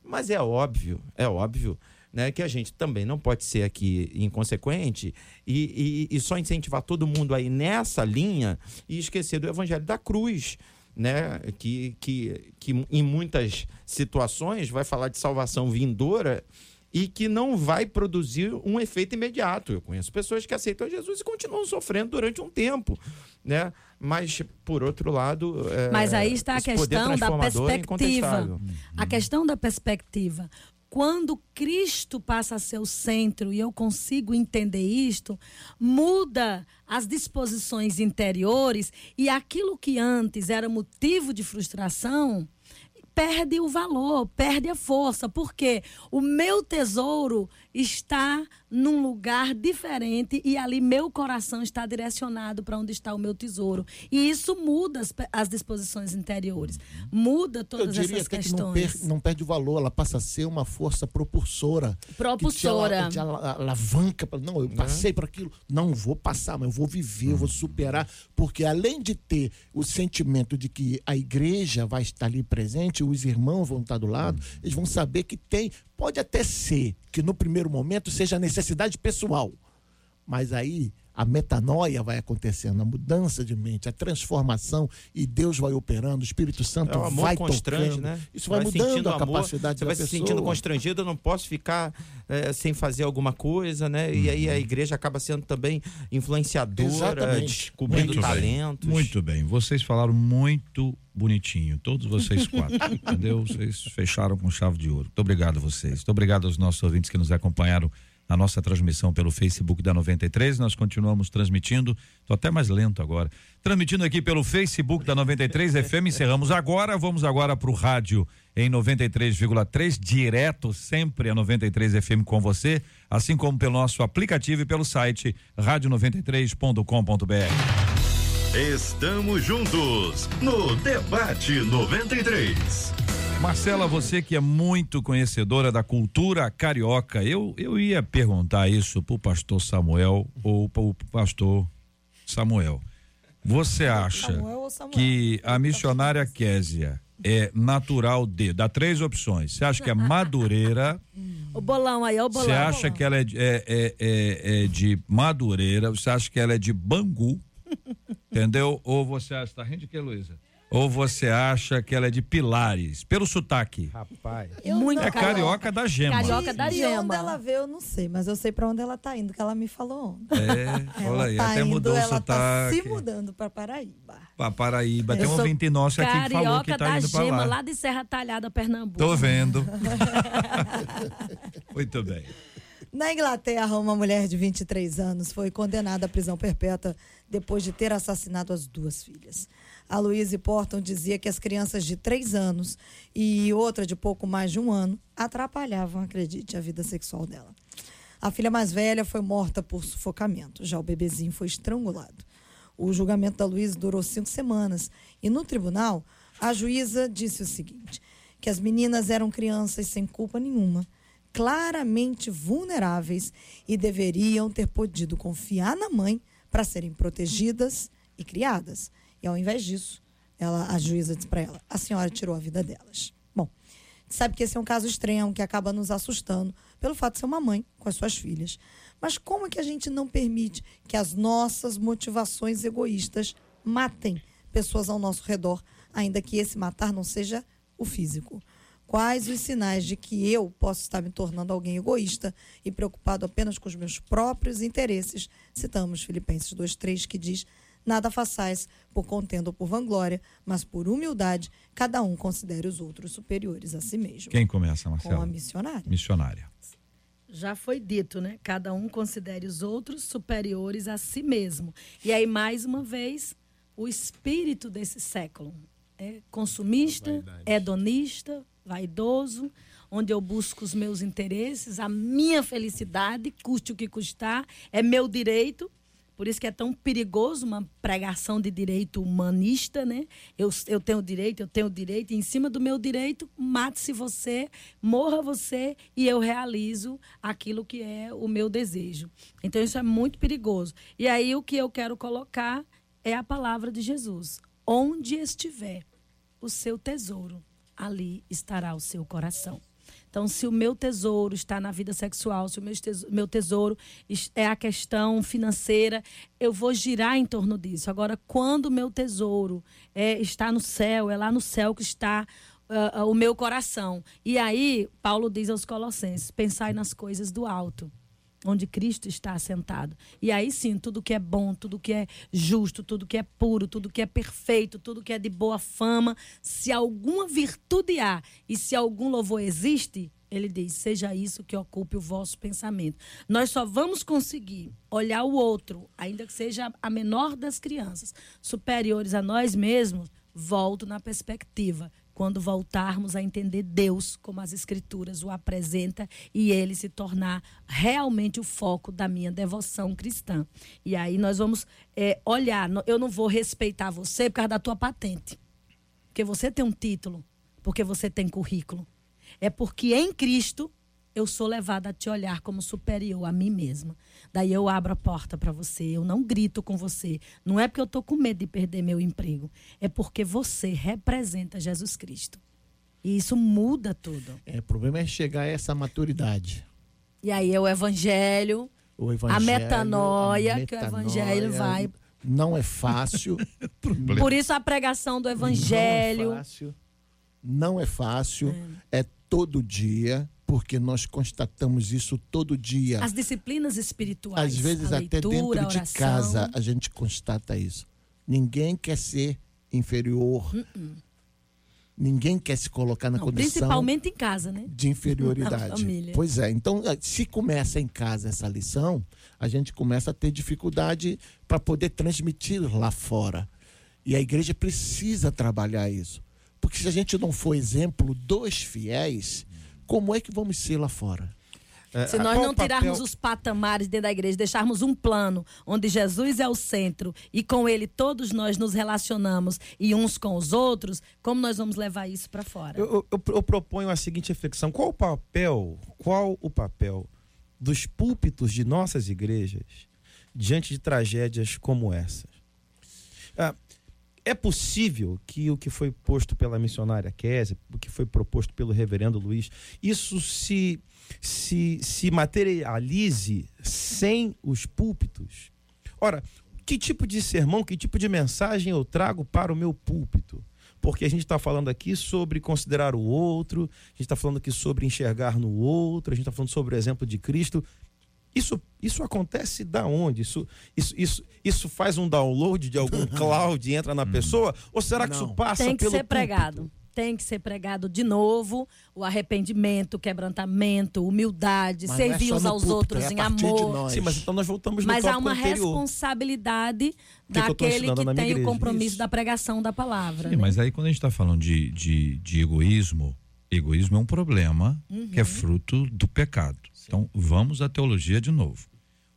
Mas é óbvio, é óbvio né, que a gente também não pode ser aqui inconsequente e, e, e só incentivar todo mundo aí nessa linha e esquecer do evangelho da cruz. Né, que, que, que em muitas situações vai falar de salvação vindoura e que não vai produzir um efeito imediato. Eu conheço pessoas que aceitam Jesus e continuam sofrendo durante um tempo, né? Mas por outro lado, é, mas aí está a questão da é perspectiva. A questão da perspectiva quando Cristo passa a ser o centro e eu consigo entender isto, muda as disposições interiores e aquilo que antes era motivo de frustração perde o valor, perde a força, porque o meu tesouro está num lugar diferente e ali meu coração está direcionado para onde está o meu tesouro. E isso muda as, as disposições interiores, muda todas Eu diria essas até questões. Que não, per, não perde o valor, ela passa a ser uma força propulsora. Propulsora. Que te, ala, te alavanca. Não, eu passei uhum. por aquilo. Não vou passar, mas eu vou viver, eu vou superar. Porque além de ter o sentimento de que a igreja vai estar ali presente, os irmãos vão estar do lado, eles vão saber que tem Pode até ser que no primeiro momento seja necessidade pessoal, mas aí a metanoia vai acontecendo, a mudança de mente, a transformação e Deus vai operando, o Espírito Santo é, vai tocando. Né? Isso vai, vai mudando a amor, capacidade Você vai pessoa. se sentindo constrangido, eu não posso ficar é, sem fazer alguma coisa, né? Uhum. E aí a uhum. igreja acaba sendo também influenciadora, Exatamente. descobrindo muito talentos. Bem. Muito bem, vocês falaram muito bonitinho, todos vocês quatro, <laughs> entendeu? Vocês fecharam com chave de ouro. Muito obrigado a vocês. Muito obrigado aos nossos ouvintes que nos acompanharam na nossa transmissão pelo Facebook da 93. Nós continuamos transmitindo, estou até mais lento agora. Transmitindo aqui pelo Facebook da 93 FM. Encerramos agora. Vamos agora para o rádio em 93,3, direto sempre a 93 FM com você, assim como pelo nosso aplicativo e pelo site rádio93.com.br. Estamos juntos no Debate 93. Marcela, você que é muito conhecedora da cultura carioca, eu, eu ia perguntar isso pro pastor Samuel ou pro pastor Samuel. Você acha Samuel Samuel? que a missionária Késia é natural de, dá três opções. Você acha que é madureira? <laughs> O bolão aí, é o bolão. Você acha que ela é, é, é, é, é de madureira? Você acha que ela é de Bangu? <laughs> Entendeu? Ou você acha, tá rindo de que, Luísa? Ou você acha que ela é de Pilares? Pelo sotaque. Rapaz. Eu Muito é carioca da gema. Carioca da de, gema. De onde ela veio, eu não sei, mas eu sei para onde ela tá indo, que ela me falou ontem. É, olha aí, tá até indo, mudou o ela sotaque. Ela tá se mudando para Paraíba. Para Paraíba. Tem um ouvinte nosso aqui que falou que tá indo para lá. Gema, lá de Serra Talhada, Pernambuco. Tô vendo. <laughs> Muito bem. Na Inglaterra, uma mulher de 23 anos foi condenada à prisão perpétua depois de ter assassinado as duas filhas. A Louise Porton dizia que as crianças de três anos e outra de pouco mais de um ano atrapalhavam, acredite, a vida sexual dela. A filha mais velha foi morta por sufocamento, já o bebezinho foi estrangulado. O julgamento da Luísa durou cinco semanas e no tribunal a juíza disse o seguinte: que as meninas eram crianças sem culpa nenhuma, claramente vulneráveis e deveriam ter podido confiar na mãe para serem protegidas e criadas. E ao invés disso, ela, a juíza disse para ela: a senhora tirou a vida delas. Bom, sabe que esse é um caso extremo que acaba nos assustando pelo fato de ser uma mãe com as suas filhas. Mas como é que a gente não permite que as nossas motivações egoístas matem pessoas ao nosso redor, ainda que esse matar não seja o físico? Quais os sinais de que eu posso estar me tornando alguém egoísta e preocupado apenas com os meus próprios interesses? Citamos Filipenses 2,3, que diz: Nada façais por contenda ou por vanglória, mas por humildade, cada um considere os outros superiores a si mesmo. Quem começa, Marcelo? Com a missionária. Missionária. Já foi dito, né? Cada um considere os outros superiores a si mesmo. E aí, mais uma vez, o espírito desse século. É consumista, Vaidade. hedonista, vaidoso, onde eu busco os meus interesses, a minha felicidade, custe o que custar, é meu direito Por isso que é tão perigoso uma pregação de direito humanista, né? Eu, eu tenho direito, eu tenho direito, e em cima do meu direito, mate-se você, morra você, e eu realizo aquilo que é o meu desejo. Então, isso é muito perigoso. E aí, o que eu quero colocar é a palavra de Jesus. Onde estiver o seu tesouro, ali estará o seu coração. Então, se o meu tesouro está na vida sexual, se o meu tesouro é a questão financeira, eu vou girar em torno disso. Agora, quando o meu tesouro é, está no céu, é lá no céu que está uh, o meu coração. E aí, Paulo diz aos Colossenses: pensai nas coisas do alto onde Cristo está assentado. E aí sim, tudo que é bom, tudo que é justo, tudo que é puro, tudo que é perfeito, tudo que é de boa fama, se alguma virtude há e se algum louvor existe, ele diz: seja isso que ocupe o vosso pensamento. Nós só vamos conseguir olhar o outro, ainda que seja a menor das crianças, superiores a nós mesmos, volto na perspectiva quando voltarmos a entender Deus como as Escrituras o apresenta e ele se tornar realmente o foco da minha devoção cristã. E aí nós vamos é, olhar. Eu não vou respeitar você por causa da tua patente, porque você tem um título, porque você tem currículo. É porque em Cristo eu sou levada a te olhar como superior a mim mesma. Daí eu abro a porta para você, eu não grito com você. Não é porque eu estou com medo de perder meu emprego, é porque você representa Jesus Cristo. E isso muda tudo. É, o problema é chegar a essa maturidade. E aí é o evangelho, o evangelho a, metanoia, a metanoia que o evangelho vai. Não é fácil. <laughs> Por isso a pregação do evangelho. Não é fácil. Não é fácil. é, é todo dia porque nós constatamos isso todo dia. As disciplinas espirituais. Às vezes, até dentro de casa, a gente constata isso. Ninguém quer ser inferior. Uh -uh. Ninguém quer se colocar na Não, condição. Principalmente em casa, né? De inferioridade. <laughs> Pois é. Então, eh, se começa em casa essa lição, a gente começa a ter dificuldade para poder transmitir lá fora. E a igreja precisa trabalhar isso. Porque se a gente não for exemplo dos fiéis, como é que vamos ser lá fora? É, Se nós não tirarmos os patamares dentro da igreja, deixarmos um plano onde Jesus é o centro e com ele todos nós nos relacionamos e uns com os outros, como nós vamos levar isso para fora? Eu, eu, eu, proponho a seguinte reflexão: qual o papel, qual o papel dos púlpitos de nossas igrejas diante de tragédias como essas? Ah, é possível que o que foi posto pela missionária Kézia, o que foi proposto pelo reverendo Luiz, isso se, se, se materialize sem os púlpitos? Ora, que tipo de sermão, que tipo de mensagem eu trago para o meu púlpito? Porque a gente está falando aqui sobre considerar o outro, a gente está falando aqui sobre enxergar no outro, a gente está falando sobre o exemplo de Cristo. Isso, isso acontece da onde? Isso, isso, isso, isso faz um download de algum <laughs> cloud e entra na hum. pessoa? Ou será que Não. isso passa Tem que pelo ser pregado. Tem que ser pregado de novo o arrependimento, o quebrantamento, humildade, mas servir é uns aos púlpito, outros é em amor. Sim, mas então nós voltamos no Mas há uma anterior. responsabilidade que daquele que, que tem igreja? o compromisso Isso. da pregação da palavra. Sim, né? mas aí quando a gente está falando de, de, de egoísmo, egoísmo é um problema uhum. que é fruto do pecado. Então, vamos à teologia de novo.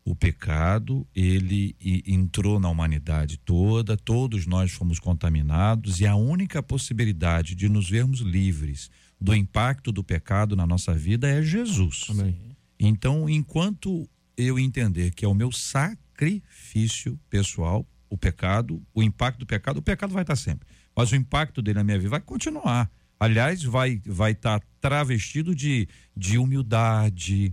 O pecado, ele entrou na humanidade toda, todos nós fomos contaminados e a única possibilidade de nos vermos livres do impacto do pecado na nossa vida é Jesus. Amém. Então, enquanto eu entender que é o meu sacrifício pessoal, o pecado, o impacto do pecado, o pecado vai estar sempre, mas o impacto dele na minha vida vai continuar. Aliás, vai vai estar tá travestido de, de humildade,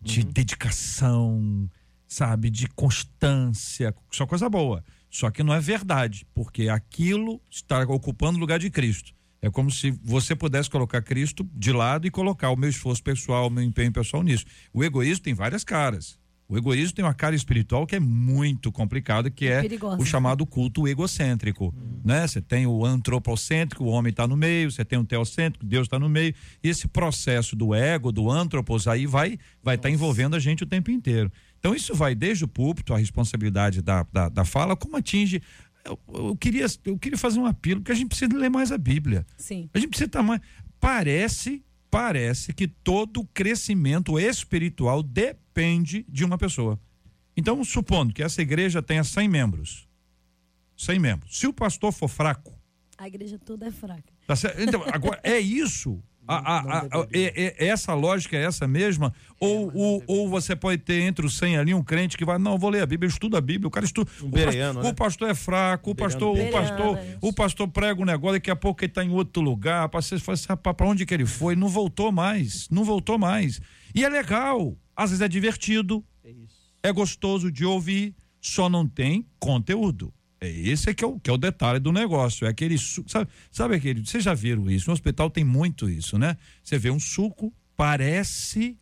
de uhum. dedicação, sabe, de constância, só coisa boa. Só que não é verdade, porque aquilo está ocupando o lugar de Cristo. É como se você pudesse colocar Cristo de lado e colocar o meu esforço pessoal, o meu empenho pessoal nisso. O egoísmo tem várias caras. O egoísmo tem uma cara espiritual que é muito complicada, que é, é o chamado culto egocêntrico, hum. né? Você tem o antropocêntrico, o homem está no meio, você tem o teocêntrico, Deus está no meio. E esse processo do ego, do antropos, aí vai vai estar tá envolvendo a gente o tempo inteiro. Então isso vai desde o púlpito, a responsabilidade da, da, da fala, como atinge eu, eu, queria, eu queria fazer um apelo, porque a gente precisa ler mais a Bíblia. Sim. A gente precisa estar mais. Parece parece que todo crescimento espiritual depende de uma pessoa. Então, supondo que essa igreja tenha 100 membros. 100 membros. Se o pastor for fraco. A igreja toda é fraca. Tá certo? Então, agora, é isso? A, a, a, é, é, essa lógica é essa mesma? Ou, ou, ou, você pode ter entre os 100 ali um crente que vai, não, vou ler a Bíblia, estuda a Bíblia, o cara estuda. Um o, bereano, pastor, né? o pastor é fraco, o pastor, o pastor, o pastor prega um negócio, daqui a pouco ele está em outro lugar. Você fala assim, para onde que ele foi? Não voltou mais, não voltou mais. E é legal, às vezes é divertido, é gostoso de ouvir, só não tem conteúdo. É esse é que é o, que é o detalhe do negócio. É aquele suco. Sabe, sabe aquele. Vocês já viram isso? No hospital tem muito isso, né? Você vê um suco, parece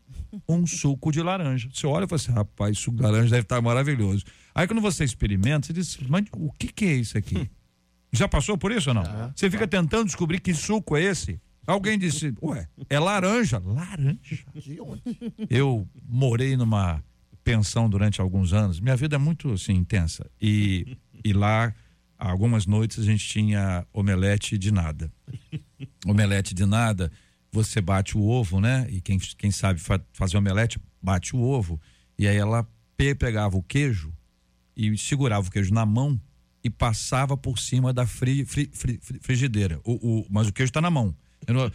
um suco de laranja. Você olha e fala assim, rapaz, suco de laranja deve estar maravilhoso. Aí quando você experimenta, você diz, mas o que, que é isso aqui? <laughs> Já passou por isso ou não? Você fica tentando descobrir que suco é esse. Alguém disse, ué, é laranja. Laranja? Eu morei numa pensão durante alguns anos. Minha vida é muito assim, intensa. E, e lá, algumas noites, a gente tinha omelete de nada. Omelete de nada, você bate o ovo, né? E quem, quem sabe fa fazer omelete, bate o ovo. E aí ela pe pegava o queijo e segurava o queijo na mão e passava por cima da fri, fri, fri, frigideira. O, o, mas o queijo está na mão. Não,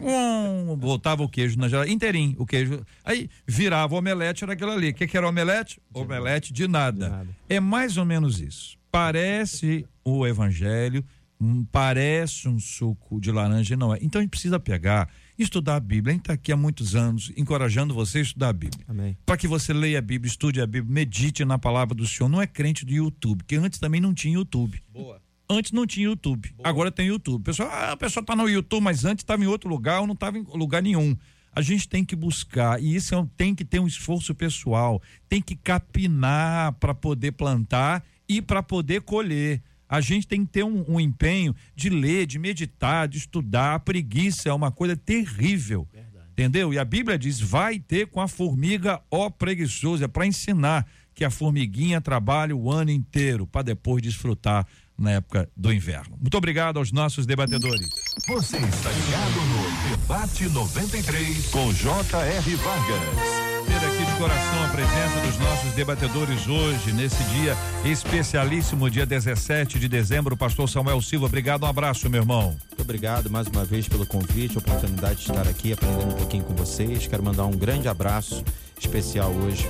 um, botava o queijo na geladeira, inteirinho, o queijo. Aí virava o omelete, era aquilo ali. O que, que era o omelete? De omelete de nada. de nada. É mais ou menos isso. Parece o evangelho, hum, parece um suco de laranja, não é. Então a gente precisa pegar, estudar a Bíblia. A gente está aqui há muitos anos encorajando você a estudar a Bíblia. Para que você leia a Bíblia, estude a Bíblia, medite na palavra do Senhor. Não é crente do YouTube, que antes também não tinha YouTube. Boa. Antes não tinha YouTube, Boa. agora tem YouTube. Pessoal, ah, a pessoa está no YouTube, mas antes estava em outro lugar ou não estava em lugar nenhum. A gente tem que buscar, e isso é, tem que ter um esforço pessoal, tem que capinar para poder plantar e para poder colher. A gente tem que ter um, um, empenho de ler, de meditar, de estudar. A preguiça é uma coisa terrível. Verdade. Entendeu? E a Bíblia diz: vai ter com a formiga, ó preguiçoso. É para ensinar que a formiguinha trabalha o ano inteiro para depois desfrutar na época do inverno. Muito obrigado aos nossos debatedores. Você está ligado no Debate 93 com J.R. Vargas. Ter aqui de coração a presença dos nossos debatedores hoje, nesse dia especialíssimo, dia 17 de dezembro. Pastor Samuel Silva, obrigado, um abraço, meu irmão. Muito obrigado mais uma vez pelo convite, a oportunidade de estar aqui aprendendo um pouquinho com vocês. Quero mandar um grande abraço especial hoje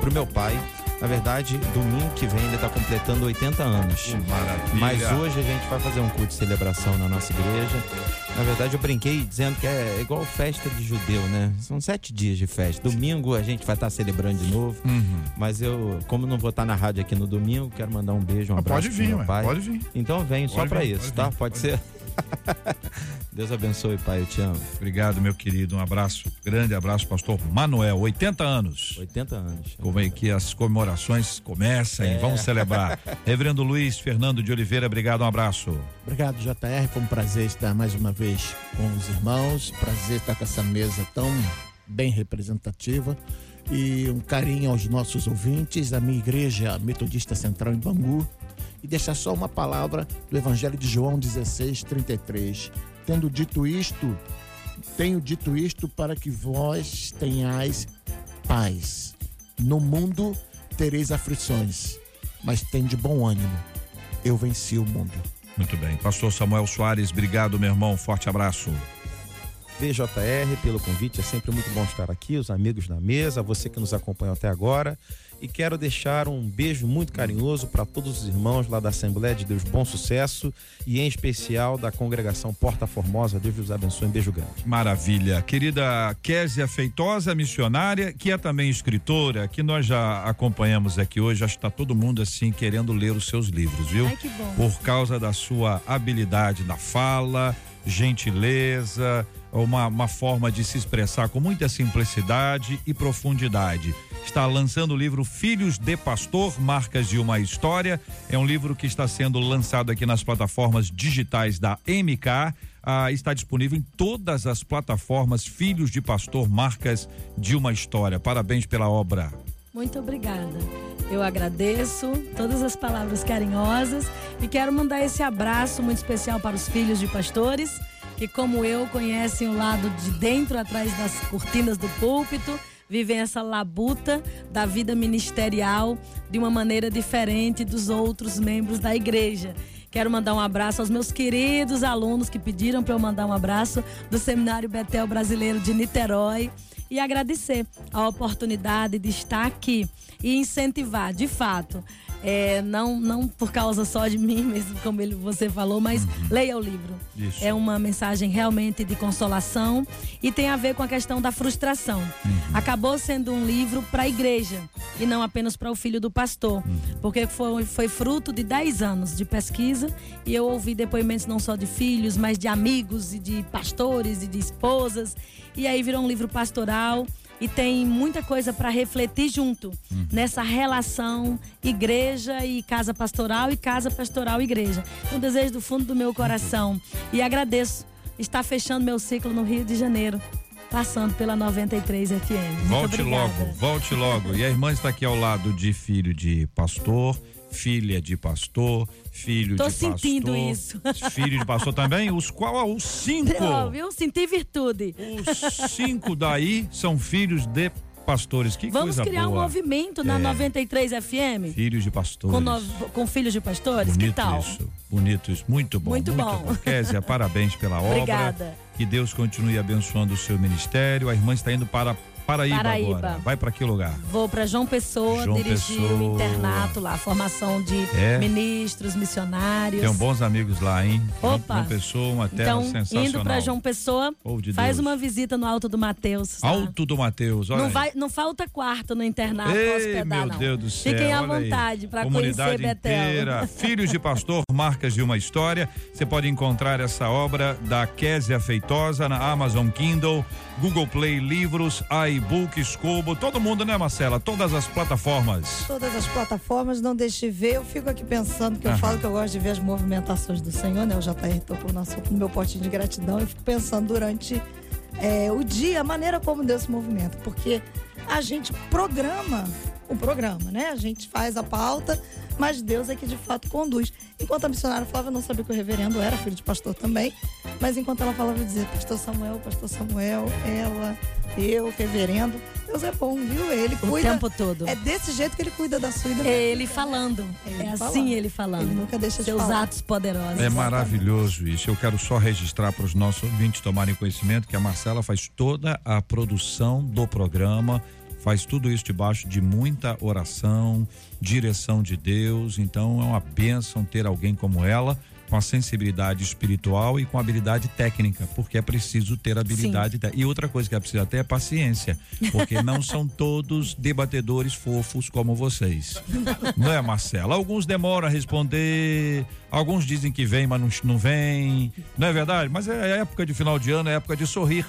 para o meu pai, na verdade, domingo que vem ele está completando 80 anos. Maravilha. Mas hoje a gente vai fazer um culto de celebração na nossa igreja. Na verdade, eu brinquei dizendo que é igual festa de judeu, né? São sete dias de festa. Domingo a gente vai estar tá celebrando de novo. Uhum. Mas eu, como não vou estar tá na rádio aqui no domingo, quero mandar um beijo, um abraço pode vir, meu pai. Pode vir. Então vem só para isso, pode tá? Vir, pode, pode ser. <laughs> Deus abençoe, pai, eu te amo. Obrigado, meu querido. Um abraço, grande abraço, pastor Manuel, 80 anos. 80 anos. Como é que as comemorações começam, é. vamos celebrar. <laughs> Reverendo Luiz Fernando de Oliveira, obrigado, um abraço. Obrigado, JR. Foi um prazer estar mais uma vez com os irmãos. Prazer estar com essa mesa tão bem representativa. E um carinho aos nossos ouvintes, da minha igreja Metodista Central em Bangu e deixar só uma palavra do Evangelho de João 16, 33. Tendo dito isto, tenho dito isto para que vós tenhais paz. No mundo tereis aflições, mas tem de bom ânimo. Eu venci o mundo. Muito bem. Pastor Samuel Soares, obrigado, meu irmão. Forte abraço. VJR pelo convite, é sempre muito bom estar aqui, os amigos da mesa, você que nos acompanhou até agora. E quero deixar um beijo muito carinhoso para todos os irmãos lá da Assembleia de Deus Bom Sucesso e em especial da congregação Porta Formosa. Deus os abençoe. Um beijo grande. Maravilha. Querida Késia Feitosa, missionária, que é também escritora, que nós já acompanhamos aqui hoje. Acho que está todo mundo assim querendo ler os seus livros, viu? Ai, que bom. Por causa da sua habilidade na fala, gentileza, uma, uma forma de se expressar com muita simplicidade e profundidade. Está lançando o livro Filhos de Pastor, Marcas de uma História. É um livro que está sendo lançado aqui nas plataformas digitais da MK. Ah, está disponível em todas as plataformas Filhos de Pastor, Marcas de uma História. Parabéns pela obra. Muito obrigada. Eu agradeço todas as palavras carinhosas e quero mandar esse abraço muito especial para os filhos de pastores que, como eu, conhecem o lado de dentro, atrás das cortinas do púlpito, vivem essa labuta da vida ministerial de uma maneira diferente dos outros membros da igreja. Quero mandar um abraço aos meus queridos alunos que pediram para eu mandar um abraço do Seminário Betel Brasileiro de Niterói e agradecer a oportunidade de estar aqui e incentivar, de fato, é, não, não por causa só de mim, mesmo como ele, você falou, mas uhum. leia o livro. Isso. É uma mensagem realmente de consolação e tem a ver com a questão da frustração. Uhum. Acabou sendo um livro para a igreja e não apenas para o filho do pastor, uhum. porque foi, foi fruto de 10 anos de pesquisa e eu ouvi depoimentos não só de filhos, mas de amigos e de pastores e de esposas. E aí virou um livro pastoral e tem muita coisa para refletir junto uhum. nessa relação igreja e casa pastoral e casa pastoral igreja. Um desejo do fundo do meu coração e agradeço estar fechando meu ciclo no Rio de Janeiro. Passando pela 93 FM. Muito volte obrigada. logo, volte logo. E a irmã está aqui ao lado de filho de pastor, filha de pastor, filho Tô de pastor. Tô sentindo isso. <laughs> Filho de pastor também, os qual os cinco. Não, viu? Senti virtude. Os cinco daí são filhos de pastores. Que Vamos coisa criar boa. um movimento na é. 93 FM. Filhos de pastores. Com, no... com filhos de pastores? Bonito que tal? Isso. Bonito isso. Muito bom. Muito, muito bom. bom. Kézia, <laughs> parabéns pela obra. Obrigada. Que Deus continue abençoando o seu ministério. A irmã está indo para Paraíba, Paraíba. agora. Vai para que lugar? Vou para João Pessoa, João dirigir Pessoa. o internato lá, formação de é. ministros, missionários. Tem bons amigos lá, hein? Opa. João Pessoa, uma terra então, sensacional. indo para João Pessoa, de faz uma visita no Alto do Mateus. Tá? Alto do Mateus, olha não, aí. vai, não falta quarto no internato para hospedar, meu não. Deus do céu, Fiquem à vontade para conhecer Betel. <laughs> Filhos de Pastor, Marcas de uma História. Você pode encontrar essa obra da Késia Feitosa na Amazon Kindle, Google Play Livros, iBooks, Kobo, todo mundo, né, Marcela? Todas as plataformas. Todas as plataformas, não deixe de ver. Eu fico aqui pensando que eu Aham. falo que eu gosto de ver as movimentações do Senhor, né? O JR tocou no assunto no meu potinho de gratidão. Eu fico pensando durante é, o dia, a maneira como Deus se movimenta. Porque a gente programa o programa, né? A gente faz a pauta, mas Deus é que de fato conduz. Enquanto a missionária falava, eu não sabia que o reverendo era filho de pastor também, mas enquanto ela falava, eu dizia, pastor Samuel, pastor Samuel, ela, eu, reverendo. Deus é bom, viu? Ele O cuida. tempo todo. É desse jeito que ele cuida da sua e da minha É ele vida. falando. Ele É assim falando. ele falando. Ele nunca deixa de Seus falar. atos poderosos. É maravilhoso isso. Eu quero só registrar para os nossos ouvintes tomarem conhecimento que a Marcela faz toda a produção do programa, faz tudo isso debaixo de muita oração, direção de Deus. Então é uma bênção ter alguém como ela. Com a sensibilidade espiritual e com a habilidade técnica, porque é preciso ter habilidade. té- E outra coisa que é preciso até é paciência, porque não <laughs> são todos debatedores fofos como vocês. Não é, Marcela? Alguns demoram a responder, alguns dizem que vem, mas não, não vem. Não é verdade? Mas é época de final de ano, é época de sorrir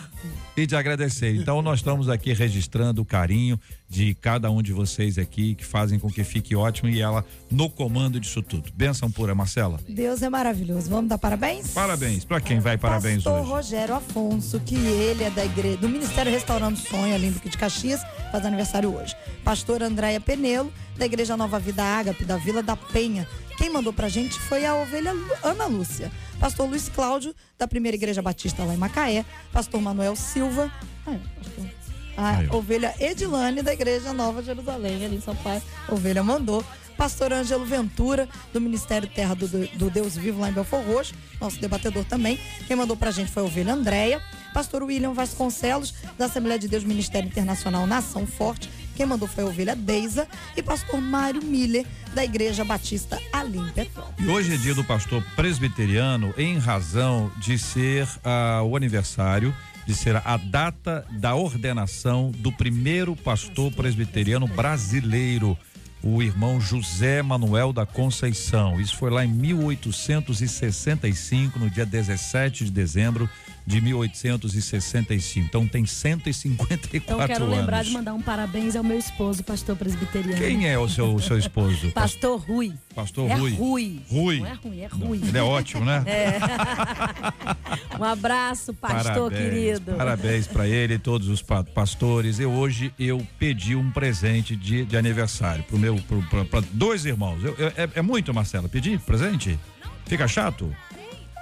e de agradecer. Então nós estamos aqui registrando o carinho de cada um de vocês aqui, que fazem com que fique ótimo e ela no comando disso tudo. Benção pura, Marcela. Deus é maravilhoso. Vamos dar parabéns? Parabéns. Para quem vai parabéns Pastor hoje? Rogério Afonso, que ele é da igreja, do Ministério Restaurando Sonho, ali do de Caxias, faz aniversário hoje. Pastor Andréia Penelo, da Igreja Nova Vida Ágape, da Vila da Penha. Quem mandou pra gente foi a ovelha Ana Lúcia. Pastor Luiz Cláudio, da Primeira Igreja Batista lá em Macaé. Pastor Manuel Silva. Ai, pastor. A ovelha Edilane, da Igreja Nova Jerusalém, ali em São Paulo. Ovelha mandou. Pastor Ângelo Ventura, do Ministério Terra do, do Deus Vivo, lá em Belfor Roxo, nosso debatedor também. Quem mandou pra gente foi a ovelha Andréia. Pastor William Vasconcelos, da Assembleia de Deus Ministério Internacional Nação Forte. Quem mandou foi a ovelha Deisa. E pastor Mário Miller, da Igreja Batista Alim Petrópolis. E hoje é dia do pastor presbiteriano em razão de ser ah, o aniversário, de ser a data da ordenação do primeiro pastor presbiteriano brasileiro, o irmão José Manuel da Conceição. Isso foi lá em 1865, no dia 17 de dezembro de 1865. Então tem 154 Então quero anos. lembrar de mandar um parabéns ao meu esposo, pastor presbiteriano. Quem é o seu, o seu esposo? <laughs> Pastor Rui. Pastor é Rui. Rui. Rui. Não é ruim, é Rui. Ele é ótimo, né? <laughs> Um abraço, pastor Parabéns, querido. Parabéns para ele e todos os pa- pastores. Eu hoje eu pedi um presente de, de aniversário pro meu para dois irmãos. Eu- eu- é, é muito, Marcela, pedir presente? Fica chato?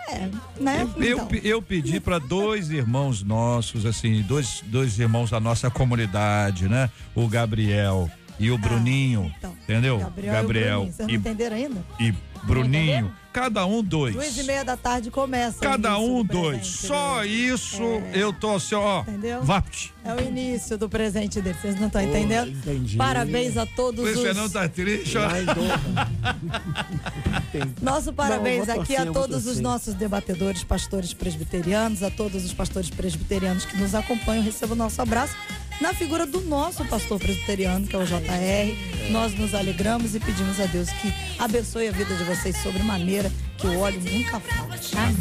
É, né? Eu, Então. pe- eu pedi para dois irmãos nossos, assim, dois, dois irmãos da nossa comunidade, né? O Gabriel e o Bruninho, então, entendeu? Gabriel, e o Bruninho. Não entenderam ainda? e Bruninho, cada um dois. Duas e meia da tarde começa. Cada um do dois. presente Só isso É. eu tô assim, ó. Entendeu? Vapt. É o início do presente dele, vocês não estão entendendo? entendi. Parabéns a todos Luiz os. Fernando tá triste, ó. <laughs> Nosso parabéns Não, aqui a torcer, todos os nossos debatedores, pastores presbiterianos, a todos os pastores presbiterianos que nos acompanham. Receba o nosso abraço na figura do nosso pastor presbiteriano, que é o JR. Nós nos alegramos e pedimos a Deus que abençoe a vida de vocês sobremaneira, que o óleo nunca falte. Amém,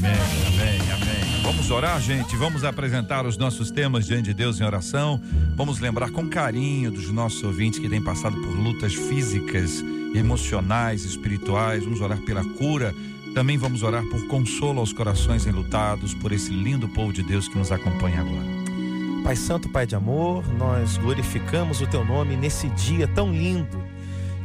amém, amém. Vamos orar, gente. Vamos apresentar os nossos temas diante de Deus em oração. Vamos lembrar com carinho dos nossos ouvintes que têm passado por lutas físicas, emocionais, espirituais. Vamos orar pela cura. Também vamos orar por consolo aos corações enlutados, por esse lindo povo de Deus que nos acompanha agora. Pai Santo, Pai de amor, nós glorificamos o teu nome nesse dia tão lindo.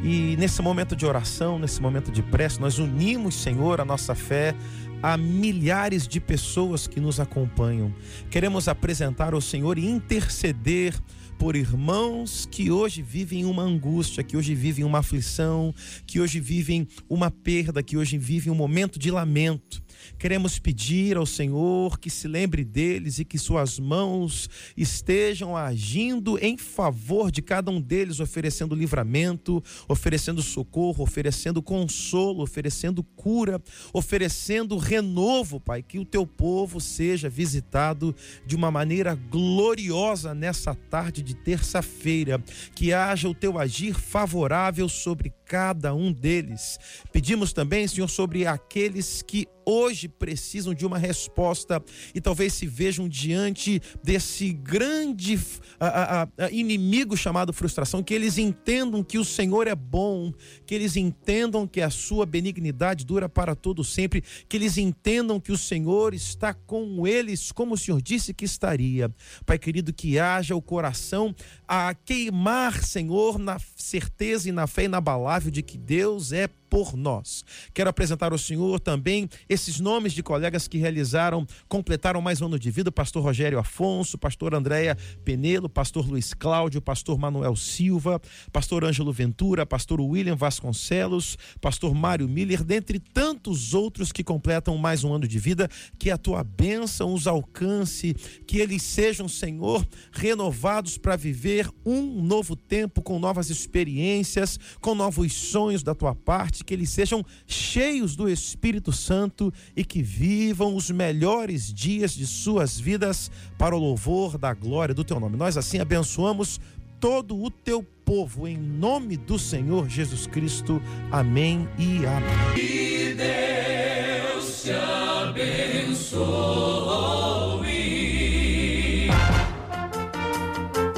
E nesse momento de oração, nesse momento de prece, nós unimos, Senhor, a nossa fé a milhares de pessoas que nos acompanham. Queremos apresentar ao Senhor e interceder por irmãos que hoje vivem uma angústia, que hoje vivem uma aflição, que hoje vivem uma perda, que hoje vivem um momento de lamento. Queremos pedir ao Senhor que se lembre deles e que suas mãos estejam agindo em favor de cada um deles, oferecendo livramento, oferecendo socorro, oferecendo consolo, oferecendo cura, oferecendo renovo, Pai. Que o teu povo seja visitado de uma maneira gloriosa nessa tarde de terça-feira. Que haja o teu agir favorável sobre cada um deles. Pedimos também, Senhor, sobre aqueles que hoje precisam de uma resposta e talvez se vejam diante desse grande ah, ah, ah, inimigo chamado frustração, que eles entendam que o Senhor é bom, que eles entendam que a sua benignidade dura para todo sempre, que eles entendam que o Senhor está com eles, como o Senhor disse que estaria. Pai querido, que haja o coração a queimar, Senhor, na certeza e na fé inabalável de que Deus é por nós. Quero apresentar ao Senhor também esses nomes de colegas que realizaram, completaram mais um ano de vida: Pastor Rogério Afonso, Pastor Andréia Penelo, Pastor Luiz Cláudio, Pastor Manuel Silva, Pastor Ângelo Ventura, Pastor William Vasconcelos, Pastor Mário Miller, dentre tantos outros que completam mais um ano de vida. Que a tua bênção os alcance, que eles sejam, Senhor, renovados para viver um novo tempo com novas experiências, com novos sonhos da tua parte, que eles sejam cheios do Espírito Santo e que vivam os melhores dias de suas vidas para o louvor da glória do teu nome. Nós assim abençoamos todo o teu povo em nome do Senhor Jesus Cristo. Amém e amém.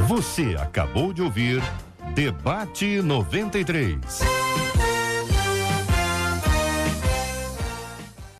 Você acabou de ouvir Debate 93.